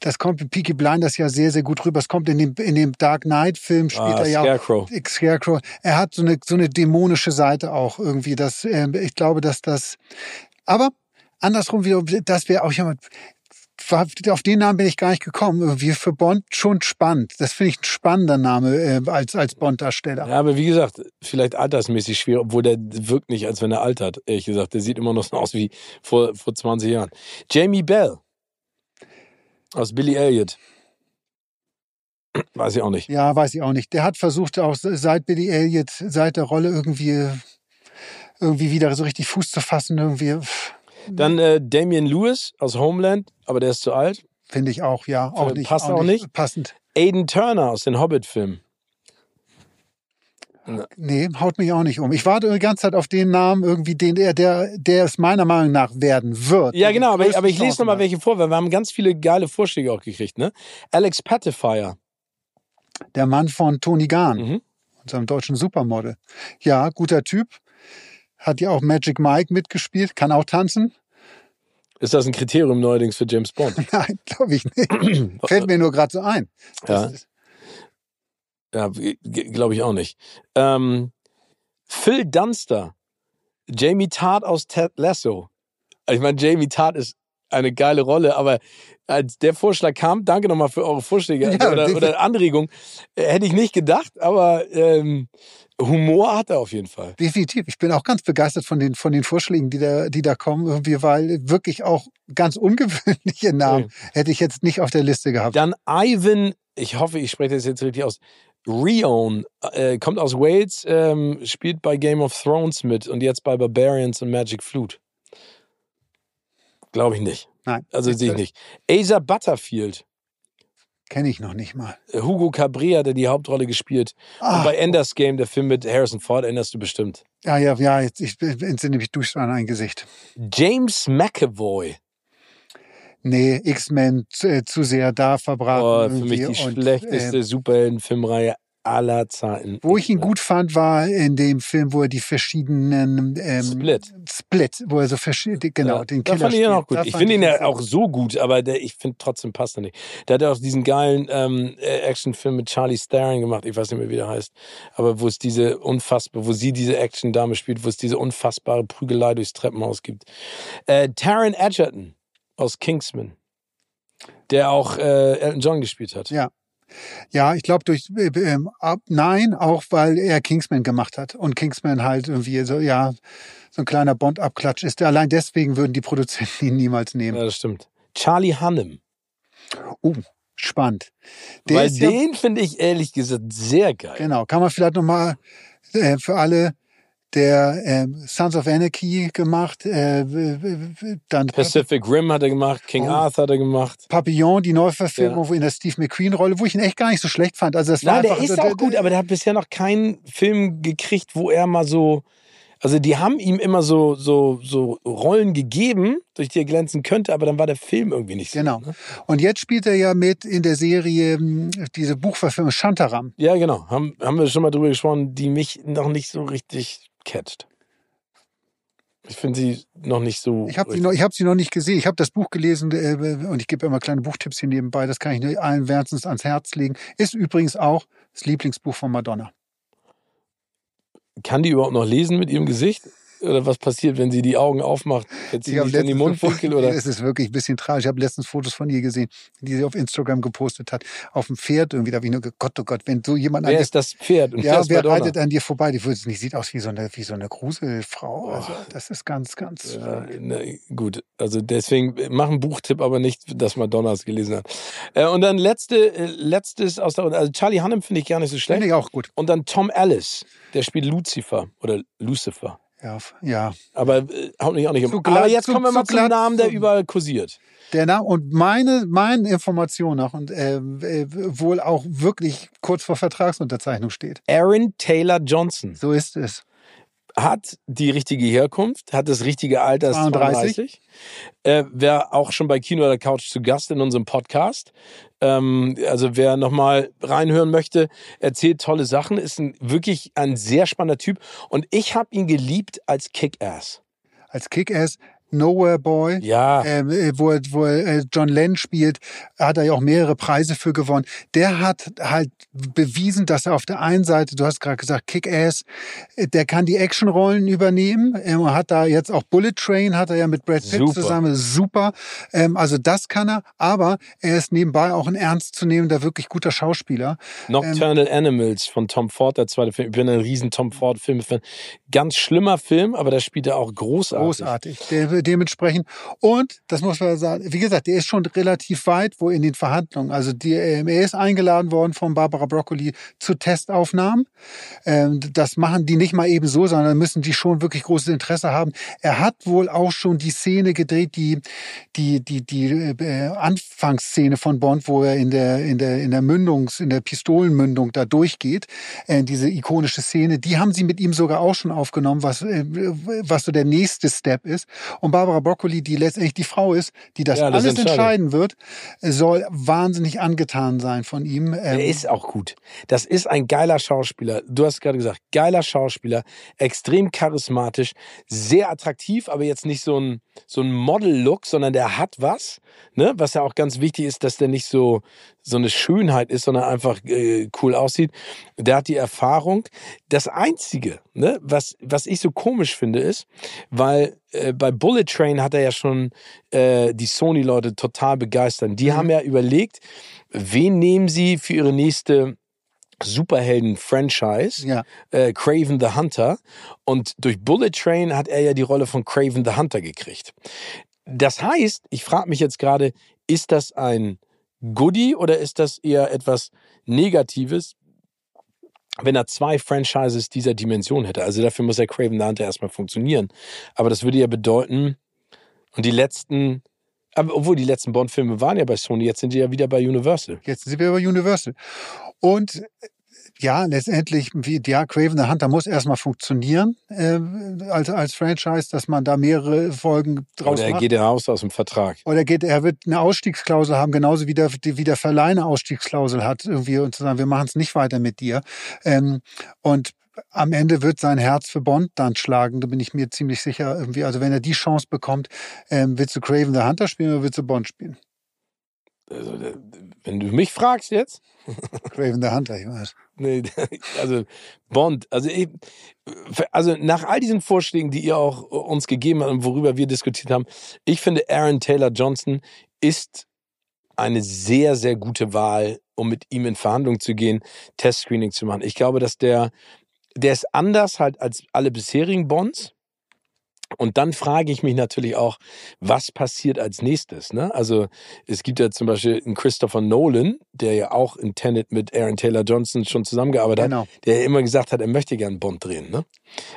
das kommt in Peaky Blinders ja sehr, sehr gut rüber. Es kommt in dem, in dem Dark Knight-Film, Ah, er ja auch. Scarecrow. Scarecrow. Er hat so eine, so eine dämonische Seite auch irgendwie. Das, ähm, ich glaube, dass das, aber andersrum wieder, das wäre auch jemand, auf den Namen bin ich gar nicht gekommen. Irgendwie für Bond schon spannend. Das finde ich ein spannender Name äh, als, als Bond-Darsteller. Ja, aber wie gesagt, vielleicht altersmäßig schwierig, obwohl der wirkt nicht, als wenn er altert, ehrlich gesagt. Der sieht immer noch so aus wie vor, vor 20 Jahren. Jamie Bell aus Billy Elliot. Weiß ich auch nicht. Ja, weiß ich auch nicht. Der hat versucht, auch seit Billy Elliot, seit der Rolle irgendwie, irgendwie wieder so richtig Fuß zu fassen. Irgendwie Dann äh, Damian Lewis aus Homeland, aber der ist zu alt. finde ich auch, ja, auch Äh, nicht. passt auch nicht? Passend. Aiden Turner aus den Hobbit-Filmen. Nee, haut mich auch nicht um. Ich warte die ganze Zeit auf den Namen, irgendwie, den der, der, der es meiner Meinung nach werden wird. Ja, genau, aber, ich- aber ich lese noch mal Chancen welche vor, weil wir haben ganz viele geile Vorschläge auch gekriegt, ne? Alex Patifier. hat. Der Mann von Tony Gahn, Mhm. unserem deutschen Supermodel. Ja, guter Typ. Hat ja auch Magic Mike mitgespielt, kann auch tanzen. Ist das ein Kriterium neuerdings für James Bond? Nein, glaube ich nicht. Fällt mir nur gerade so ein. Das Ja. Ja, glaube ich auch nicht. Ähm, Phil Dunster, Jamie Tart aus Ted Lasso. Ich meine, Jamie Tart ist eine geile Rolle, aber als der Vorschlag kam, danke nochmal für eure Vorschläge Ja, oder, oder Anregungen, äh, hätte ich nicht gedacht, aber ähm, Humor hat er auf jeden Fall. Definitiv. Ich bin auch ganz begeistert von den, von den Vorschlägen, die da, die da kommen, irgendwie, weil wirklich auch ganz ungewöhnliche Namen hätte ich jetzt nicht auf der Liste gehabt. Dann Ivan, ich hoffe, ich spreche das jetzt richtig aus. Rion äh, kommt aus Wales, ähm, spielt bei Game of Thrones mit und jetzt bei Barbarians und Magic Flute. Glaube ich nicht. Nein. Also sehe ich nicht. Asa Butterfield, Kenne ich noch nicht mal. äh, Hugo Cabrea, der die Hauptrolle gespielt. Und Ah, bei Enders Game, der Film mit Harrison Ford, erinnerst du bestimmt. ja, ja, ja, jetzt, ich entsinne mich durch an ein Gesicht. James McAvoy. Nee, X-Men zu, äh, zu sehr da verbraten. Oh, für mich die schlechteste äh, Superheldenfilmreihe aller Zeiten. Wo ich ihn gut fand, war in dem Film, wo er die verschiedenen ähm, Split. Split, wo er so verschiedene, genau, Ja, den Killer fand ich ihn auch gut. Da Ich finde ihn ja auch so gut, aber der, ich finde trotzdem passt er nicht. Der hat ja auch diesen geilen ähm, äh, Actionfilm mit Charlie Theron gemacht, ich weiß nicht mehr, wie der heißt, aber wo es diese unfassbar, wo sie diese Action-Dame spielt, wo es diese unfassbare Prügelei durchs Treppenhaus gibt. Äh, Taron Egerton aus Kingsman, der auch äh, Elton John gespielt hat. Ja. Ja, ich glaube durch äh, ähm, ab, nein, auch weil er Kingsman gemacht hat und Kingsman halt irgendwie so ja so ein kleiner Bond-Abklatsch ist. Allein deswegen würden die Produzenten ihn niemals nehmen. Ja, das stimmt. Charlie Hunnam. Uh, spannend. Der Weil ist ja, den finde ich ehrlich gesagt sehr geil. genau, kann man vielleicht noch mal äh, für alle der ähm, Sons of Anarchy gemacht, äh, dann Pacific Rim hat er gemacht, King Oh. Arthur hat er gemacht. Papillon, die Neuverfilmung, Ja. wo in der Steve McQueen-Rolle, wo ich ihn echt gar nicht so schlecht fand. Also das war Nein, der einfach, ist also, auch gut, aber der hat bisher noch keinen Film gekriegt, wo er mal so. Also die haben ihm immer so, so, so Rollen gegeben, durch die er glänzen könnte, aber dann war der Film irgendwie nicht so. Genau. Ne? Und jetzt spielt er ja mit in der Serie mh, diese Buchverfilmung Shantaram. Ja, genau. Haben, haben wir schon mal drüber gesprochen, die mich noch nicht so richtig catcht. Ich finde sie noch nicht so. Ich habe sie, noch- ich hab sie noch nicht gesehen. Ich habe das Buch gelesen äh, und ich gebe immer kleine Buchtipps hier nebenbei. Das kann ich nur allen wärmstens ans Herz legen. Ist übrigens auch das Lieblingsbuch von Madonna. Kann die überhaupt noch lesen mit ihrem Gesicht? Oder was passiert, wenn sie die Augen aufmacht? Jetzt sie sich dann die Mundwinkel oder? Es ist wirklich ein bisschen tragisch. Ich habe letztens Fotos von ihr gesehen, die sie auf Instagram gepostet hat. Auf dem Pferd irgendwie. Da habe ich nur Gott, oh Gott, wenn so jemand an Wer dir ist das Pferd? Und Ja, wer reitet an dir vorbei? Die nicht sieht aus wie so eine wie so eine Gruselfrau. Also das ist ganz ganz. Ja, na, gut, also deswegen äh, mach einen Buchtipp, aber nicht, dass Madonna es gelesen hat. Äh, und dann letzte, äh, letztes aus der, also Charlie Hunnam finde ich gar nicht so Finde schlecht. ich auch gut. Und dann Tom Ellis, der spielt Lucifer oder Lucifer. Ja, ja. Aber äh, haut mich auch nicht um. Zu glatt- aber jetzt zu- kommen wir mal zu zum Namen, der überall kursiert. Der Name und meine meine Information nach und äh, äh, wohl auch wirklich kurz vor Vertragsunterzeichnung steht. Aaron Taylor Johnson So ist es. Hat die richtige Herkunft, hat das richtige Alter, ist 32. 32. Äh, wer auch schon bei Kino oder Couch zu Gast in unserem Podcast. Ähm, also wer nochmal reinhören möchte, erzählt tolle Sachen, ist ein, wirklich ein sehr spannender Typ. Und ich habe ihn geliebt als Kick-Ass. Als Kick-Ass Nowhere Boy. Ja, ähm, äh, wo, er- wo er, äh, John Lennon spielt, hat er ja auch mehrere Preise für gewonnen. Der hat halt bewiesen, dass er auf der einen Seite, du hast gerade gesagt, Kick-Ass, äh, der kann die Actionrollen übernehmen. Ähm, Er hat da jetzt auch Bullet Train, hat er ja mit Brad Pitt Super. zusammen, super. Ähm, also das kann er, aber er ist nebenbei auch ein ernstzunehmender, wirklich guter Schauspieler. Nocturnal Animals von Tom Ford, der zweite Film. Ich bin ein riesen Tom Ford-Film-Fan. Ganz schlimmer Film, aber da spielt er auch großartig. Großartig. Der, dementsprechend. Und, das muss man sagen, wie gesagt, der ist schon relativ weit, wo in den Verhandlungen. Also die, ähm, er ist eingeladen worden von Barbara Broccoli zu Testaufnahmen. Ähm, das machen die nicht mal eben so, sondern müssen die schon wirklich großes Interesse haben. Er hat wohl auch schon die Szene gedreht, die, die, die, die äh, Anfangsszene von Bond, wo er in der, in der, in der Mündungs, in der Pistolenmündung da durchgeht. Äh, diese ikonische Szene, die haben sie mit ihm sogar auch schon aufgenommen, was, äh, was so der nächste Step ist. Und Barbara Broccoli, die letztendlich die Frau ist, die das, Ja, das alles entscheiden wird, soll wahnsinnig angetan sein von ihm. Der Ähm, ist auch gut. Das ist ein geiler Schauspieler. Du hast gerade gesagt, geiler Schauspieler, extrem charismatisch, sehr attraktiv, aber jetzt nicht so ein, so ein Model-Look, sondern der hat was, ne? Was ja auch ganz wichtig ist, dass der nicht so, so eine Schönheit ist, sondern einfach äh, cool aussieht. Der hat die Erfahrung. Das Einzige, ne, was, was ich so komisch finde, ist, weil äh, bei Bullet Train hat er ja schon äh, die Sony-Leute total begeistert. Die mhm. haben ja überlegt, wen nehmen sie für ihre nächste Superhelden-Franchise, ja. äh, Craven the Hunter. Und durch Bullet Train hat er ja die Rolle von Craven the Hunter gekriegt. Das heißt, ich frage mich jetzt gerade, ist das ein Goodie oder ist das eher etwas Negatives, wenn er zwei Franchises dieser Dimension hätte? Also dafür muss der Craven the Hunter erstmal funktionieren. Aber das würde ja bedeuten, und die letzten aber obwohl die letzten Bond-Filme waren ja bei Sony, jetzt sind die ja wieder bei Universal. Jetzt sind sie wieder bei Universal. Und ja, letztendlich, wie, ja, Craven the Hunter muss erstmal funktionieren äh, als, als Franchise, dass man da mehrere Folgen draus Oder er macht. geht raus aus dem Vertrag. Oder geht, er wird eine Ausstiegsklausel haben, genauso wie der, wie der Verleih eine Ausstiegsklausel hat, irgendwie und zu sagen, wir machen es nicht weiter mit dir. Ähm, und am Ende wird sein Herz für Bond dann schlagen, da bin ich mir ziemlich sicher. Irgendwie. Also wenn er die Chance bekommt, ähm, willst du Craven the Hunter spielen oder willst du Bond spielen? Also, wenn du mich fragst jetzt. Craven the Hunter, ich weiß. Nee, also Bond, also ich, also nach all diesen Vorschlägen, die ihr auch uns gegeben habt und worüber wir diskutiert haben, ich finde Aaron Taylor Johnson ist eine sehr, sehr gute Wahl, um mit ihm in Verhandlungen zu gehen, Testscreening zu machen. Ich glaube, dass der der ist anders halt als alle bisherigen Bonds. Und dann frage ich mich natürlich auch, was passiert als nächstes? Ne? Also es gibt ja zum Beispiel einen Christopher Nolan, der ja auch in Tenet mit Aaron Taylor Johnson schon zusammengearbeitet genau. hat, der ja immer gesagt hat, er möchte gern Bond drehen. Ne?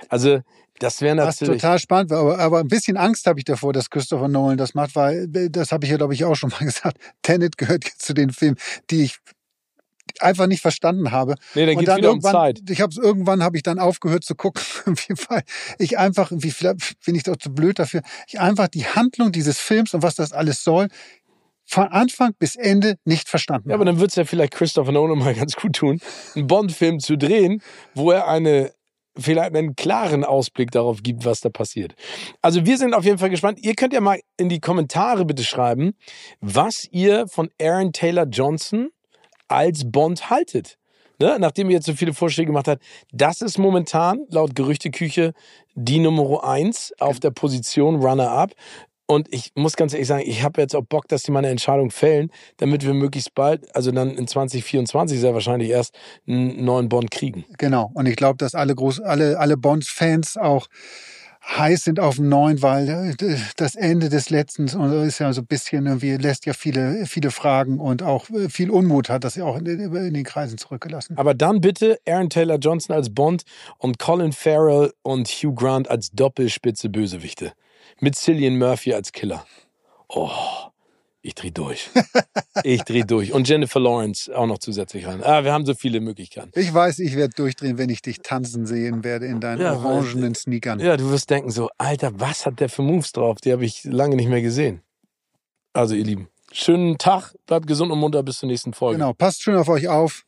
Also das wäre natürlich. Was total spannend, aber, aber ein bisschen Angst habe ich davor, dass Christopher Nolan das macht, weil das habe ich ja, glaube ich, auch schon mal gesagt. Tenet gehört jetzt zu den Filmen, die ich einfach nicht verstanden habe. Nee, dann geht es wieder um Zeit. Ich habe irgendwann habe ich dann aufgehört zu gucken, weil ich einfach, wie vielleicht bin ich doch zu blöd dafür, ich einfach die Handlung dieses Films und was das alles soll, von Anfang bis Ende nicht verstanden. Ja, aber dann wird es ja vielleicht Christopher Nolan mal ganz gut tun, einen Bond-Film zu drehen, wo er eine vielleicht einen klaren Ausblick darauf gibt, was da passiert. Also wir sind auf jeden Fall gespannt. Ihr könnt ja mal in die Kommentare bitte schreiben, was ihr von Aaron Taylor Johnson als Bond haltet. Ne? Nachdem ihr jetzt so viele Vorschläge gemacht habt, das ist momentan laut Gerüchteküche die Nummer eins auf der Position Runner-Up. Und ich muss ganz ehrlich sagen, ich habe jetzt auch Bock, dass die mal eine Entscheidung fällen, damit wir möglichst bald, also dann in 2024 sehr wahrscheinlich erst einen neuen Bond kriegen. Genau. Und ich glaube, dass alle alle, alle Bonds-Fans auch heiß sind auf dem neuen, weil äh, das Ende des letzten ist ja so ein bisschen irgendwie, lässt ja viele, viele Fragen und auch äh, viel Unmut hat das ja auch in in den Kreisen zurückgelassen. Aber dann bitte Aaron Taylor Johnson als Bond und Colin Farrell und Hugh Grant als Doppelspitze Bösewichte. Mit Cillian Murphy als Killer. Oh. Ich drehe durch. Ich drehe durch. Und Jennifer Lawrence auch noch zusätzlich rein. Ah, wir haben so viele Möglichkeiten. Ich weiß, ich werde durchdrehen, wenn ich dich tanzen sehen werde in deinen ja, orangenen Sneakern. Ja, du wirst denken so, Alter, was hat der für Moves drauf? Die habe ich lange nicht mehr gesehen. Also, ihr Lieben, schönen Tag, bleibt gesund und munter bis zur nächsten Folge. Genau, passt schön auf euch auf.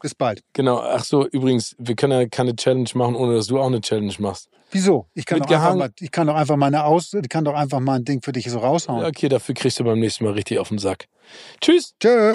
Bis bald. Genau. Ach so, übrigens, wir können ja keine Challenge machen, ohne dass du auch eine Challenge machst. Wieso? Ich kann, doch einfach, mal, ich kann doch einfach meine Aus, ich kann doch einfach mal ein Ding für dich so raushauen. Okay, dafür kriegst du beim nächsten Mal richtig auf den Sack. Tschüss. Tschö.